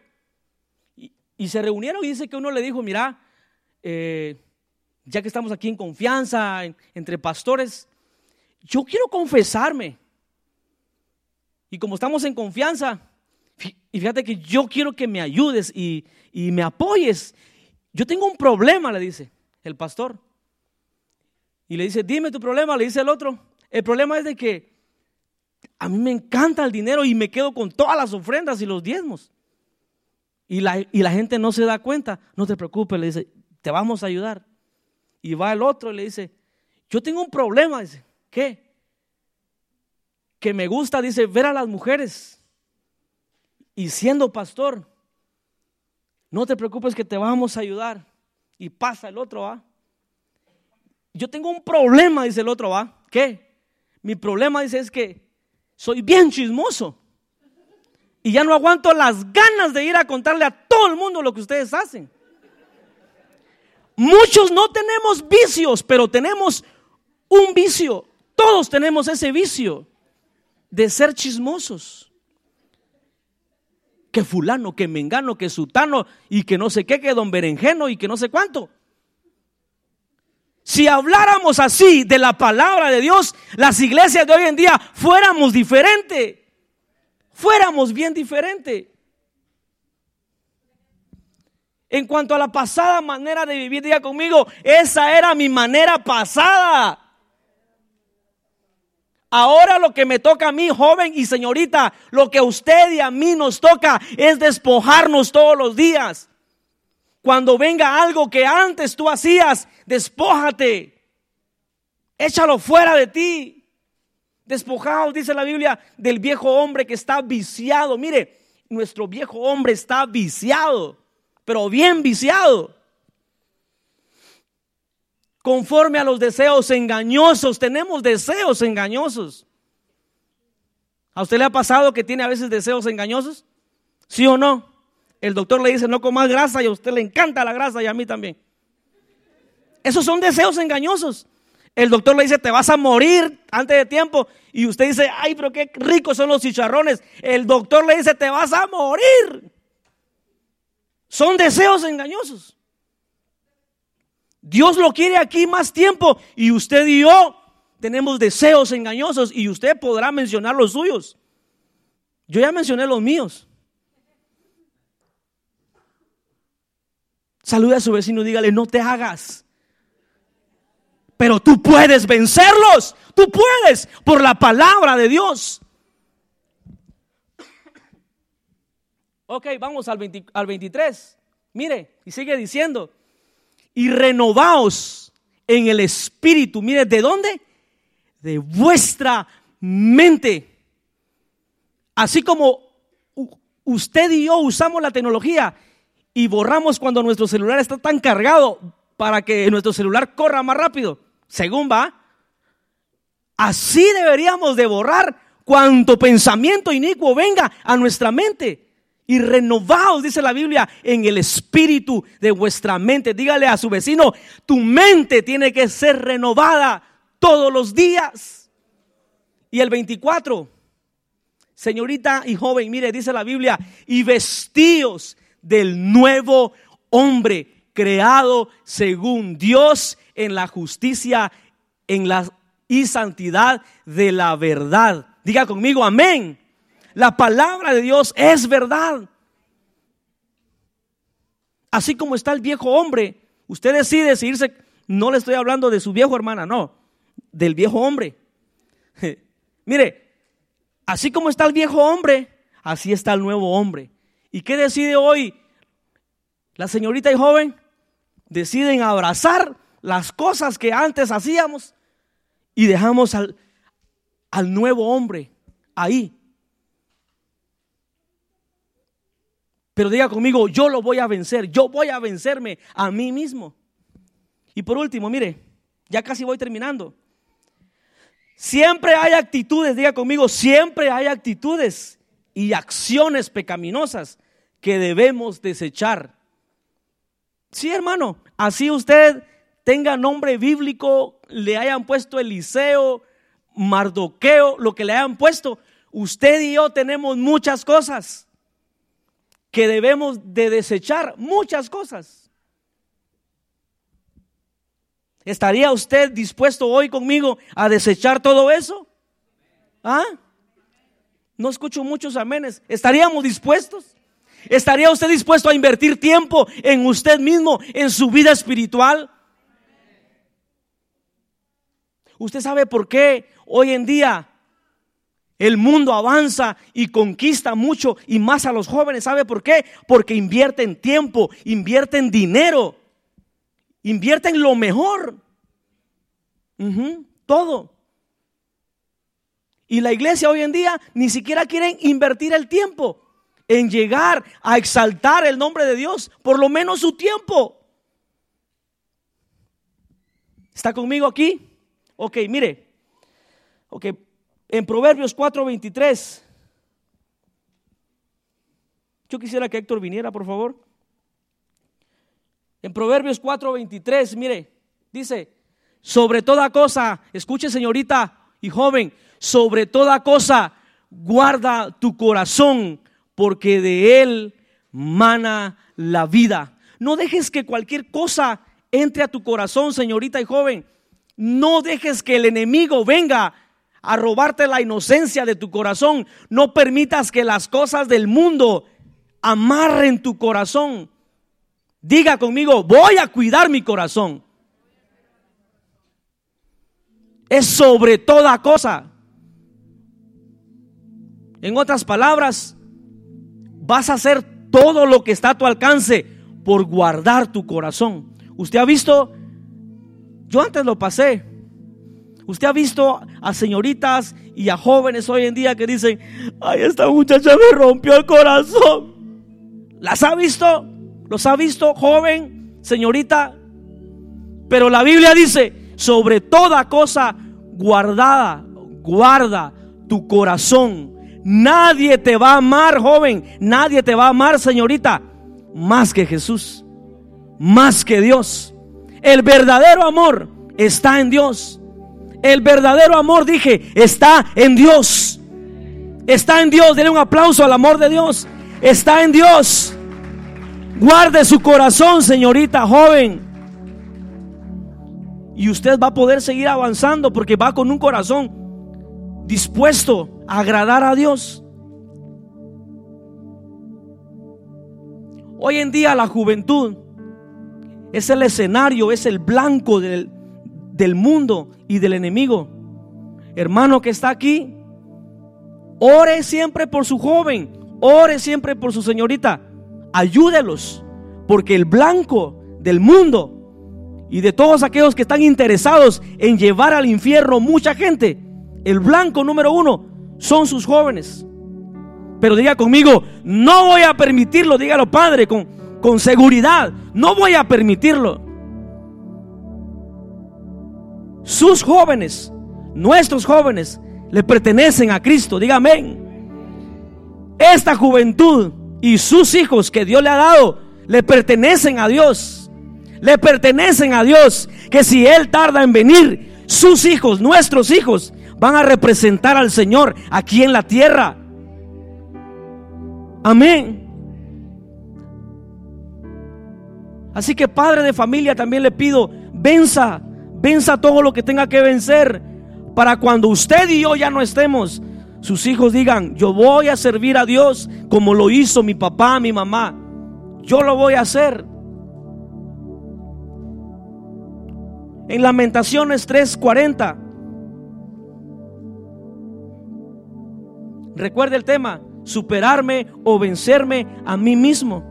Y, se reunieron y dice que uno le dijo, mira, eh, ya que estamos aquí en confianza, entre pastores, yo quiero confesarme. Y como estamos en confianza, y fíjate que yo quiero que me ayudes y, y me apoyes. Yo tengo un problema, le dice el pastor. Y le dice, dime tu problema, le dice el otro. El problema es de que a mí me encanta el dinero y me quedo con todas las ofrendas y los diezmos. Y la, y la gente no se da cuenta. No te preocupes, le dice, te vamos a ayudar. Y va el otro y le dice, yo tengo un problema. Dice, ¿qué? Que me gusta, dice, ver a las mujeres. Y siendo pastor, no te preocupes que te vamos a ayudar. Y pasa el otro, va. Yo tengo un problema, dice el otro, va. ¿Qué? Mi problema, dice, es que soy bien chismoso. Y ya no aguanto las ganas de ir a contarle a todo el mundo lo que ustedes hacen. Muchos no tenemos vicios, pero tenemos un vicio. Todos tenemos ese vicio de ser chismosos. Que fulano, que mengano, que sutano y que no sé qué, que don berenjeno y que no sé cuánto. Si habláramos así de la palabra de Dios, las iglesias de hoy en día fuéramos diferente. Fuéramos bien diferente. En cuanto a la pasada manera de vivir, diga conmigo, esa era mi manera pasada. Ahora lo que me toca a mí, joven y señorita, lo que a usted y a mí nos toca es despojarnos todos los días. Cuando venga algo que antes tú hacías, despójate. Échalo fuera de ti. Despojaos, dice la Biblia, del viejo hombre que está viciado. Mire, nuestro viejo hombre está viciado, pero bien viciado. Conforme a los deseos engañosos, tenemos deseos engañosos. ¿A usted le ha pasado que tiene a veces deseos engañosos? ¿Sí o no? El doctor le dice no comas grasa y a usted le encanta la grasa y a mí también. Esos son deseos engañosos. El doctor le dice te vas a morir antes de tiempo y usted dice, ay, pero qué ricos son los chicharrones. El doctor le dice te vas a morir. Son deseos engañosos. Dios lo quiere aquí más tiempo y usted y yo tenemos deseos engañosos y usted podrá mencionar los suyos. Yo ya mencioné los míos. Salude a su vecino dígale, no te hagas. Pero tú puedes vencerlos. Tú puedes por la palabra de Dios. Ok, vamos al, al 23. Mire, y sigue diciendo, y renovaos en el espíritu. Mire, ¿de dónde? De vuestra mente. Así como usted y yo usamos la tecnología y borramos cuando nuestro celular está tan cargado para que nuestro celular corra más rápido, según va, así deberíamos de borrar cuanto pensamiento inicuo venga a nuestra mente. Y renovaos, dice la Biblia, en el espíritu de vuestra mente. Dígale a su vecino, tu mente tiene que ser renovada todos los días. Y el 24, señorita y joven, mire, dice la Biblia, y vestíos del nuevo hombre creado según Dios en la justicia en la, y santidad de la verdad. Diga conmigo, amén. La palabra de Dios es verdad. Así como está el viejo hombre, usted decide seguirse, no le estoy hablando de su viejo hermana, no, del viejo hombre. *laughs* Mire, así como está el viejo hombre, así está el nuevo hombre. ¿Y qué decide hoy la señorita y joven? Deciden abrazar las cosas que antes hacíamos y dejamos al, al nuevo hombre ahí. Pero diga conmigo, yo lo voy a vencer, yo voy a vencerme a mí mismo. Y por último, mire, ya casi voy terminando. Siempre hay actitudes, diga conmigo, siempre hay actitudes y acciones pecaminosas que debemos desechar. Sí, hermano, así usted tenga nombre bíblico, le hayan puesto Eliseo, Mardoqueo, lo que le hayan puesto, usted y yo tenemos muchas cosas que debemos de desechar muchas cosas. ¿Estaría usted dispuesto hoy conmigo a desechar todo eso? ¿Ah? No escucho muchos amenes. ¿Estaríamos dispuestos? ¿Estaría usted dispuesto a invertir tiempo en usted mismo, en su vida espiritual? ¿Usted sabe por qué hoy en día el mundo avanza y conquista mucho y más a los jóvenes. ¿Sabe por qué? Porque invierten tiempo, invierten dinero, invierten lo mejor. todo. Y la iglesia hoy en día ni siquiera quieren invertir el tiempo en llegar a exaltar el nombre de Dios, por lo menos su tiempo. ¿Está conmigo aquí? Ok, mire. Ok, en Proverbios 4:23. Yo quisiera que Héctor viniera, por favor. En Proverbios 4:23, mire, dice, sobre toda cosa, escuche señorita y joven, sobre toda cosa guarda tu corazón, porque de él mana la vida. No dejes que cualquier cosa entre a tu corazón, señorita y joven. No dejes que el enemigo venga a robarte la inocencia de tu corazón. No permitas que las cosas del mundo amarren tu corazón. Diga conmigo, voy a cuidar mi corazón. Es sobre toda cosa. En otras palabras, vas a hacer todo lo que está a tu alcance por guardar tu corazón. Usted ha visto, yo antes lo pasé, Usted ha visto a señoritas y a jóvenes hoy en día que dicen, ay, esta muchacha me rompió el corazón. ¿Las ha visto? ¿Los ha visto, joven, señorita? Pero la Biblia dice, sobre toda cosa guardada, guarda tu corazón. Nadie te va a amar, joven. Nadie te va a amar, señorita, más que Jesús, más que Dios. El verdadero amor está en Dios. El verdadero amor, dije, está en Dios. Está en Dios. Denle un aplauso al amor de Dios. Está en Dios. Guarde su corazón, señorita joven. Y usted va a poder seguir avanzando porque va con un corazón dispuesto agradar a Dios. Hoy en día la juventud es el escenario, es el blanco del, del mundo y del enemigo. Hermano que está aquí, ore siempre por su joven, ore siempre por su señorita, ayúdelos, porque el blanco del mundo y de todos aquellos que están interesados en llevar al infierno mucha gente, el blanco número uno son sus jóvenes. Pero diga conmigo, no voy a permitirlo, dígalo Padre, con, con seguridad, no voy a permitirlo. Sus jóvenes, nuestros jóvenes, le pertenecen a Cristo, diga. Esta juventud y sus hijos que Dios le ha dado, le pertenecen a Dios. Le pertenecen a Dios. Que si Él tarda en venir, sus hijos, nuestros hijos, van a representar al Señor aquí en la tierra. Amén. Así que padre de familia también le pido, venza, venza todo lo que tenga que vencer para cuando usted y yo ya no estemos, sus hijos digan, yo voy a servir a Dios como lo hizo mi papá, mi mamá. Yo lo voy a hacer. En Lamentaciones 3:40. Recuerde el tema, superarme o vencerme a mí mismo.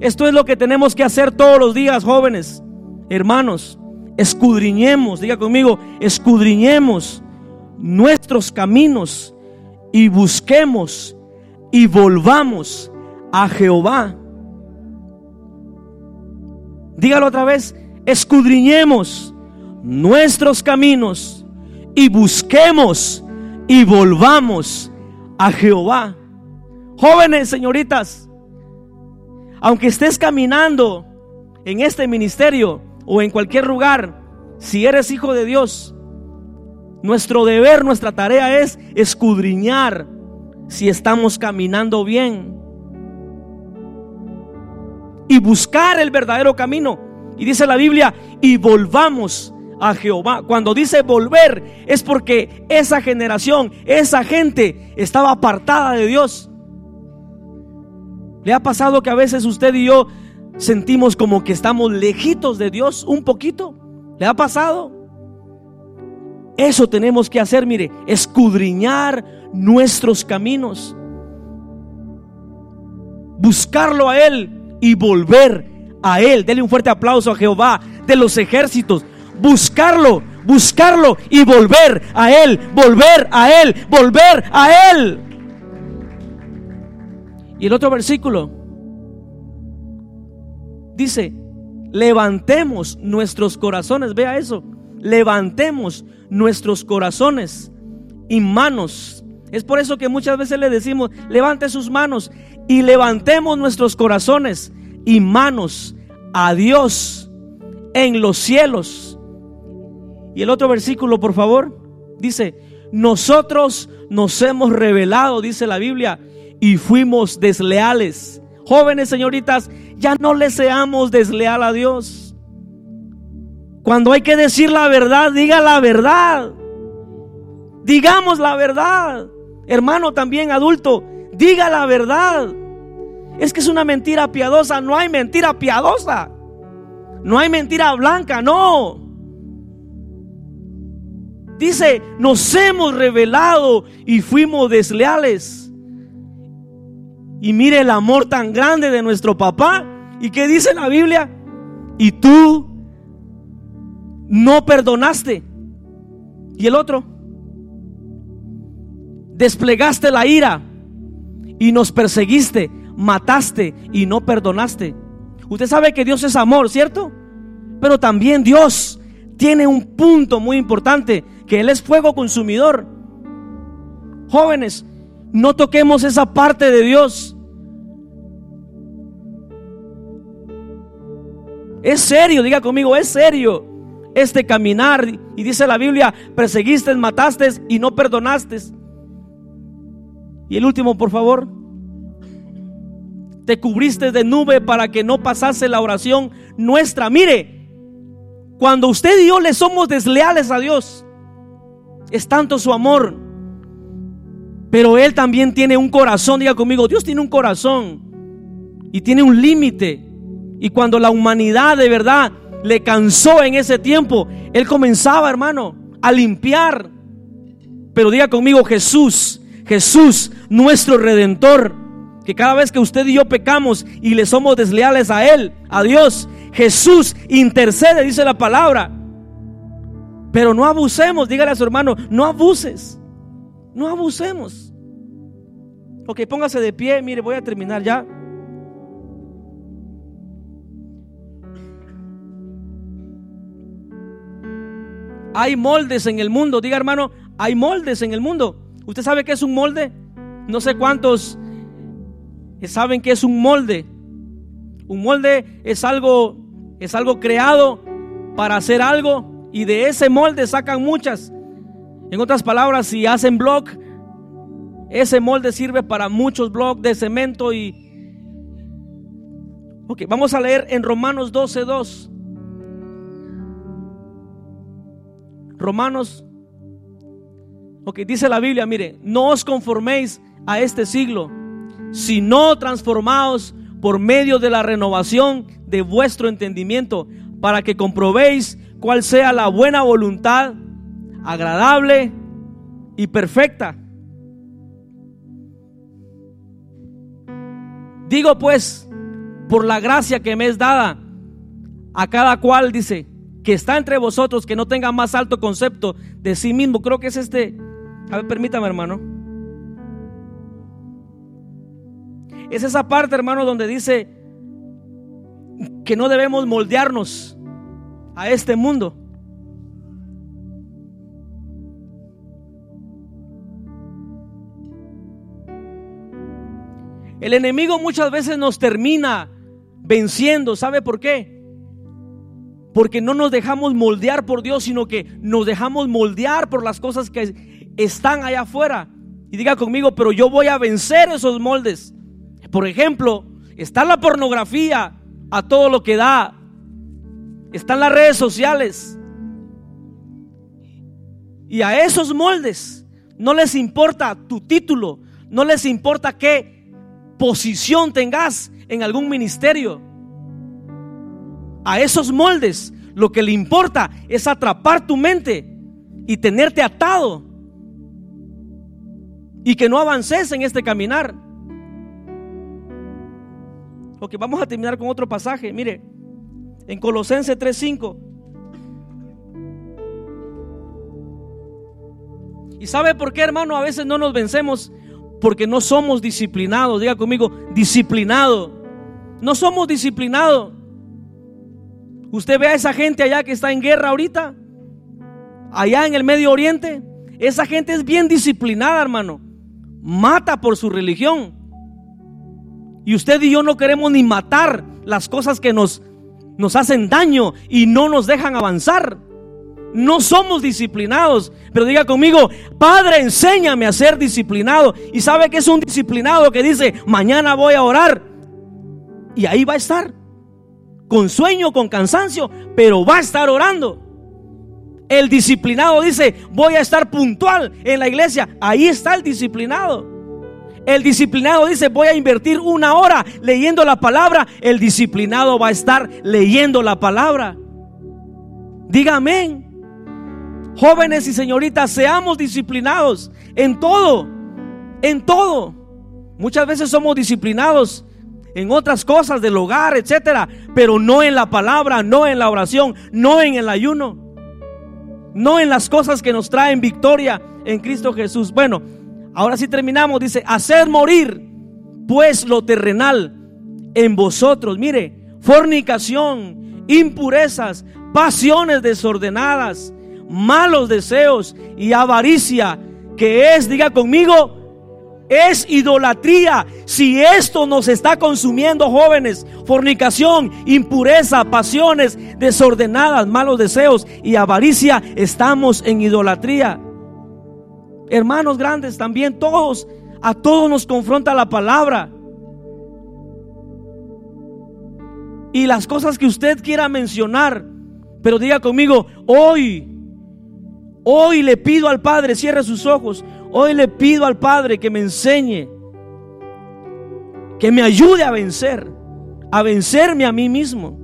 Esto es lo que tenemos que hacer todos los días, jóvenes, hermanos. Escudriñemos, diga conmigo, escudriñemos nuestros caminos y busquemos y volvamos a Jehová. Dígalo otra vez, escudriñemos nuestros caminos y busquemos y volvamos a Jehová. Jóvenes, señoritas, aunque estés caminando en este ministerio o en cualquier lugar, si eres hijo de Dios, nuestro deber, nuestra tarea es escudriñar si estamos caminando bien y buscar el verdadero camino. Y dice la Biblia, y volvamos a Jehová. Cuando dice volver es porque esa generación, esa gente estaba apartada de Dios. ¿Le ha pasado que a veces usted y yo sentimos como que estamos lejitos de Dios un poquito? ¿Le ha pasado? Eso tenemos que hacer, mire, escudriñar nuestros caminos. Buscarlo a Él y volver a Él. Dele un fuerte aplauso a Jehová de los ejércitos. Buscarlo, buscarlo y volver a Él, volver a Él, volver a Él. Y el otro versículo dice, levantemos nuestros corazones, vea eso, levantemos nuestros corazones y manos. Es por eso que muchas veces le decimos, levante sus manos y levantemos nuestros corazones y manos a Dios en los cielos. Y el otro versículo, por favor, dice, nosotros nos hemos revelado, dice la Biblia, y fuimos desleales. Jóvenes señoritas, ya no le seamos desleal a Dios. Cuando hay que decir la verdad, diga la verdad. Digamos la verdad. Hermano también adulto, diga la verdad. Es que es una mentira piadosa. No hay mentira piadosa. No hay mentira blanca, no. Dice, nos hemos revelado y fuimos desleales. Y mire el amor tan grande de nuestro papá. ¿Y qué dice la Biblia? Y tú no perdonaste. Y el otro, desplegaste la ira y nos perseguiste, mataste y no perdonaste. Usted sabe que Dios es amor, ¿cierto? Pero también Dios tiene un punto muy importante, que Él es fuego consumidor. Jóvenes, no toquemos esa parte de Dios. Es serio, diga conmigo, es serio este caminar. Y dice la Biblia, perseguiste, mataste y no perdonaste. Y el último, por favor. Te cubriste de nube para que no pasase la oración nuestra. Mire, cuando usted y yo le somos desleales a Dios, es tanto su amor. Pero Él también tiene un corazón. Diga conmigo, Dios tiene un corazón y tiene un límite. Y cuando la humanidad de verdad le cansó en ese tiempo, él comenzaba, hermano, a limpiar. Pero diga conmigo, Jesús, Jesús, nuestro redentor, que cada vez que usted y yo pecamos y le somos desleales a Él, a Dios, Jesús intercede, dice la palabra. Pero no abusemos, dígale a su hermano, no abuses. No abusemos. Ok, póngase de pie, mire, voy a terminar ya. Hay moldes en el mundo, diga hermano, hay moldes en el mundo. ¿Usted sabe qué es un molde? No sé cuántos saben qué es un molde. Un molde es algo es algo creado para hacer algo y de ese molde sacan muchas. En otras palabras, si hacen blog, ese molde sirve para muchos blogs de cemento y Ok, vamos a leer en Romanos 12:2. Romanos Ok, dice la Biblia, mire, no os conforméis a este siglo, sino transformaos por medio de la renovación de vuestro entendimiento, para que comprobéis cuál sea la buena voluntad, agradable y perfecta. Digo pues, por la gracia que me es dada, a cada cual dice, que está entre vosotros, que no tenga más alto concepto de sí mismo. Creo que es este a ver, permítame, hermano. Es esa parte, hermano, donde dice que no debemos moldearnos a este mundo. El enemigo muchas veces nos termina venciendo. ¿Sabe por qué? Porque no nos dejamos moldear por Dios, sino que nos dejamos moldear por las cosas que están allá afuera. Y diga conmigo, pero yo voy a vencer esos moldes. Por ejemplo, está la pornografía a todo lo que da. Están las redes sociales. Y a esos moldes no les importa tu título, no les importa qué posición tengas en algún ministerio. A esos moldes lo que le importa es atrapar tu mente y tenerte atado y que no avances en este caminar. Ok, vamos a terminar con otro pasaje. Mire, en Colosenses 3:5. ¿Y sabe por qué, hermano? A veces no nos vencemos porque no somos disciplinados. Diga conmigo, disciplinado. No somos disciplinados. Usted ve a esa gente allá que está en guerra ahorita, allá en el Medio Oriente. Esa gente es bien disciplinada, hermano mata por su religión. Y usted y yo no queremos ni matar las cosas que nos, nos hacen daño y no nos dejan avanzar. No somos disciplinados. Pero diga conmigo, Padre, enséñame a ser disciplinado. Y sabe que es un disciplinado que dice, mañana voy a orar. Y ahí va a estar. Con sueño, con cansancio, pero va a estar orando. El disciplinado dice, voy a estar puntual en la iglesia. Ahí está el disciplinado. El disciplinado dice, voy a invertir una hora leyendo la palabra. El disciplinado va a estar leyendo la palabra. Dígame, jóvenes y señoritas, seamos disciplinados en todo, en todo. Muchas veces somos disciplinados en otras cosas del hogar, etcétera, pero no en la palabra, no en la oración, no en el ayuno no en las cosas que nos traen victoria en Cristo Jesús. Bueno, ahora sí terminamos. Dice, hacer morir pues lo terrenal en vosotros. Mire, fornicación, impurezas, pasiones desordenadas, malos deseos y avaricia, que es, diga conmigo, es idolatría. Si esto nos está consumiendo, jóvenes, fornicación, impureza, pasiones desordenadas, malos deseos y avaricia, estamos en idolatría. Hermanos grandes, también todos, a todos nos confronta la palabra. Y las cosas que usted quiera mencionar, pero diga conmigo, hoy, hoy le pido al Padre, cierre sus ojos, Hoy le pido al Padre que me enseñe, que me ayude a vencer, a vencerme a mí mismo.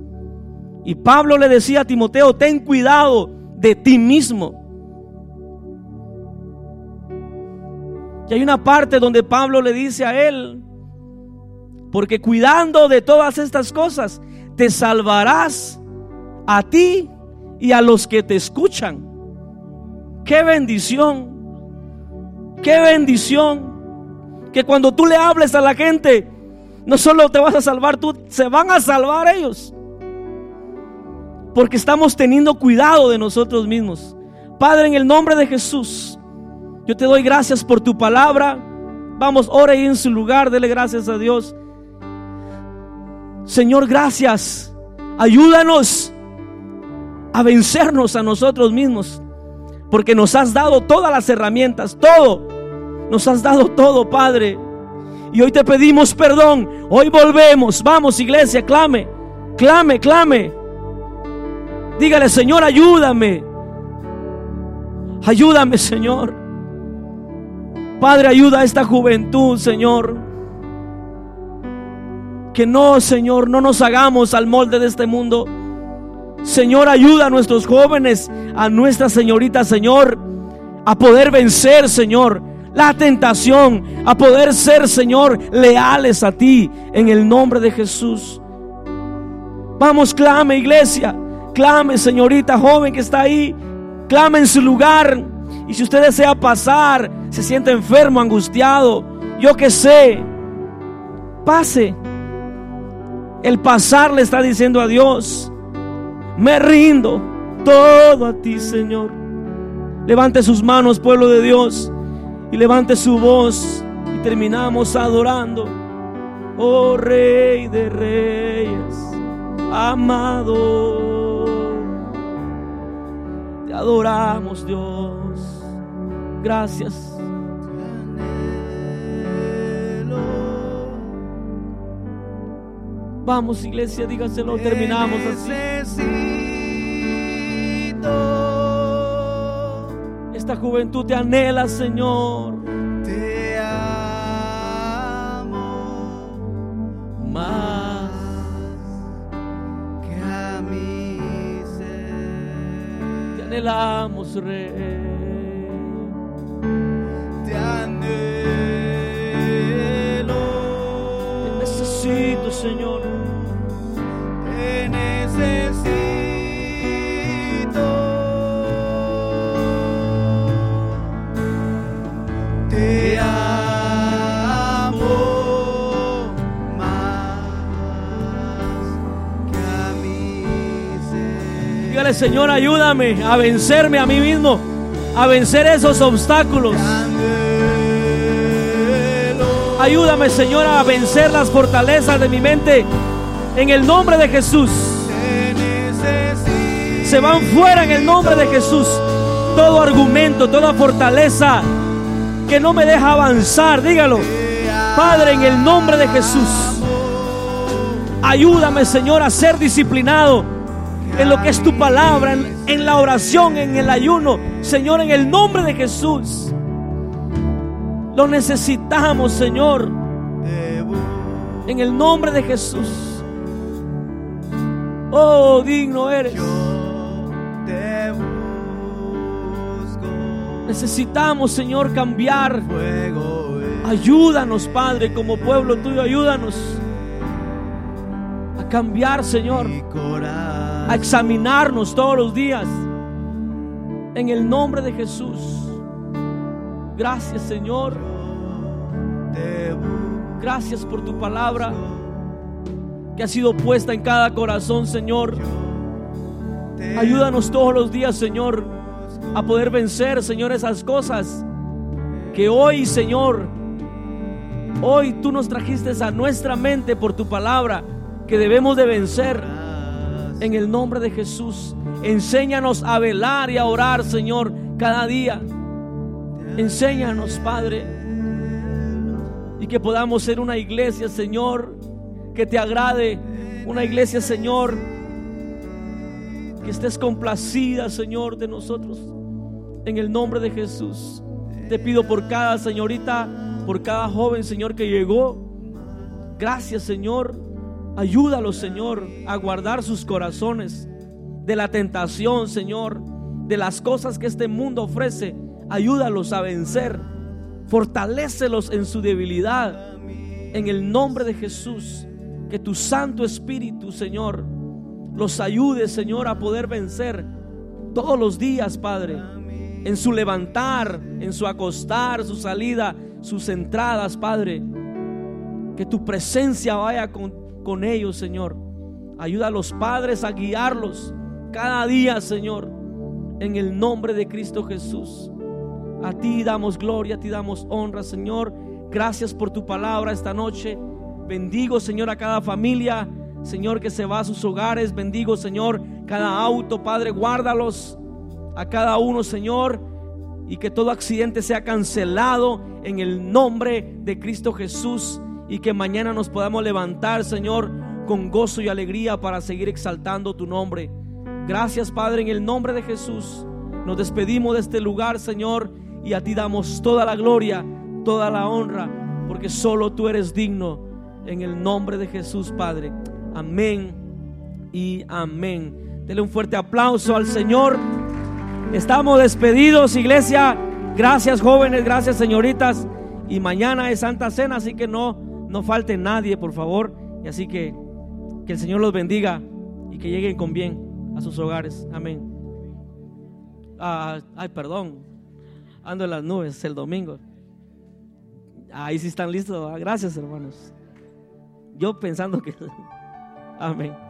Y Pablo le decía a Timoteo, ten cuidado de ti mismo. Y hay una parte donde Pablo le dice a él, porque cuidando de todas estas cosas, te salvarás a ti y a los que te escuchan. Qué bendición, qué bendición. Que cuando tú le hables a la gente, no solo te vas a salvar tú, se van a salvar ellos. Porque estamos teniendo cuidado de nosotros mismos. Padre, en el nombre de Jesús, yo te doy gracias por tu palabra. Vamos, ore en su lugar, dele gracias a Dios. Señor, gracias. Ayúdanos a vencernos a nosotros mismos. Porque nos has dado todas las herramientas, todo. Nos has dado todo, Padre. Y hoy te pedimos perdón. Hoy volvemos. Vamos, iglesia, clame. Clame, clame. Dígale, Señor, ayúdame. Ayúdame, Señor. Padre, ayuda a esta juventud, Señor. Que no, Señor, no nos hagamos al molde de este mundo. Señor, ayuda a nuestros jóvenes, a nuestra señorita, Señor, a poder vencer, Señor, la tentación, a poder ser, Señor, leales a ti en el nombre de Jesús. Vamos, clame, iglesia. Clame, señorita joven que está ahí. Clame en su lugar. Y si usted desea pasar, se siente enfermo, angustiado, yo que sé, pase. El pasar le está diciendo a Dios, me rindo todo a ti, Señor. Levante sus manos, pueblo de Dios, y levante su voz y terminamos adorando. Oh Rey de Reyes, amado, te adoramos, Dios. Gracias. Vamos, iglesia, dígaselo, terminamos así. Esta juventud te anhela, Señor. Te amo Más. que a mi Te anhelamos, Rey. Anhelo. Te necesito, Señor. Te necesito. Te amo más que a ser. Dígale, Señor, ayúdame a vencerme a mí mismo, a vencer esos obstáculos. Ayúdame, Señor, a vencer las fortalezas de mi mente. En el nombre de Jesús. Se van fuera en el nombre de Jesús. Todo argumento, toda fortaleza que no me deja avanzar. Dígalo. Padre, en el nombre de Jesús. Ayúdame, Señor, a ser disciplinado en lo que es tu palabra, en, en la oración, en el ayuno. Señor, en el nombre de Jesús. Lo necesitamos, Señor, en el nombre de Jesús. Oh, digno eres. Necesitamos, Señor, cambiar. Ayúdanos, Padre, como pueblo tuyo, ayúdanos a cambiar, Señor, a examinarnos todos los días. En el nombre de Jesús. Gracias, Señor. Gracias por tu palabra que ha sido puesta en cada corazón, Señor. Ayúdanos todos los días, Señor, a poder vencer, Señor, esas cosas que hoy, Señor, hoy tú nos trajiste a nuestra mente por tu palabra que debemos de vencer en el nombre de Jesús. Enséñanos a velar y a orar, Señor, cada día. Enséñanos, Padre, y que podamos ser una iglesia, Señor, que te agrade, una iglesia, Señor, que estés complacida, Señor, de nosotros. En el nombre de Jesús. Te pido por cada señorita, por cada joven, Señor, que llegó. Gracias, Señor. Ayúdalos, Señor, a guardar sus corazones de la tentación, Señor, de las cosas que este mundo ofrece. Ayúdalos a vencer. Fortalécelos en su debilidad. En el nombre de Jesús. Que tu Santo Espíritu, Señor, los ayude, Señor, a poder vencer todos los días, Padre, en su levantar, en su acostar, su salida, sus entradas, Padre. Que tu presencia vaya con, con ellos, Señor. Ayuda a los padres a guiarlos cada día, Señor, en el nombre de Cristo Jesús. A ti damos gloria, a ti damos honra, Señor. Gracias por tu palabra esta noche. Bendigo, Señor, a cada familia, Señor, que se va a sus hogares. Bendigo, Señor, cada auto, Padre, guárdalos a cada uno, Señor. Y que todo accidente sea cancelado en el nombre de Cristo Jesús. Y que mañana nos podamos levantar, Señor, con gozo y alegría para seguir exaltando tu nombre. Gracias, Padre, en el nombre de Jesús. Nos despedimos de este lugar, Señor, y a ti damos toda la gloria, toda la honra, porque solo tú eres digno. En el nombre de Jesús, Padre. Amén y amén. Dele un fuerte aplauso al Señor. Estamos despedidos, iglesia. Gracias, jóvenes, gracias, señoritas. Y mañana es Santa Cena, así que no, no falte nadie, por favor. Y así que que el Señor los bendiga y que lleguen con bien a sus hogares. Amén. Ah, ay, perdón. Ando en las nubes el domingo. Ahí sí están listos. Gracias, hermanos. Yo pensando que... *laughs* Amén.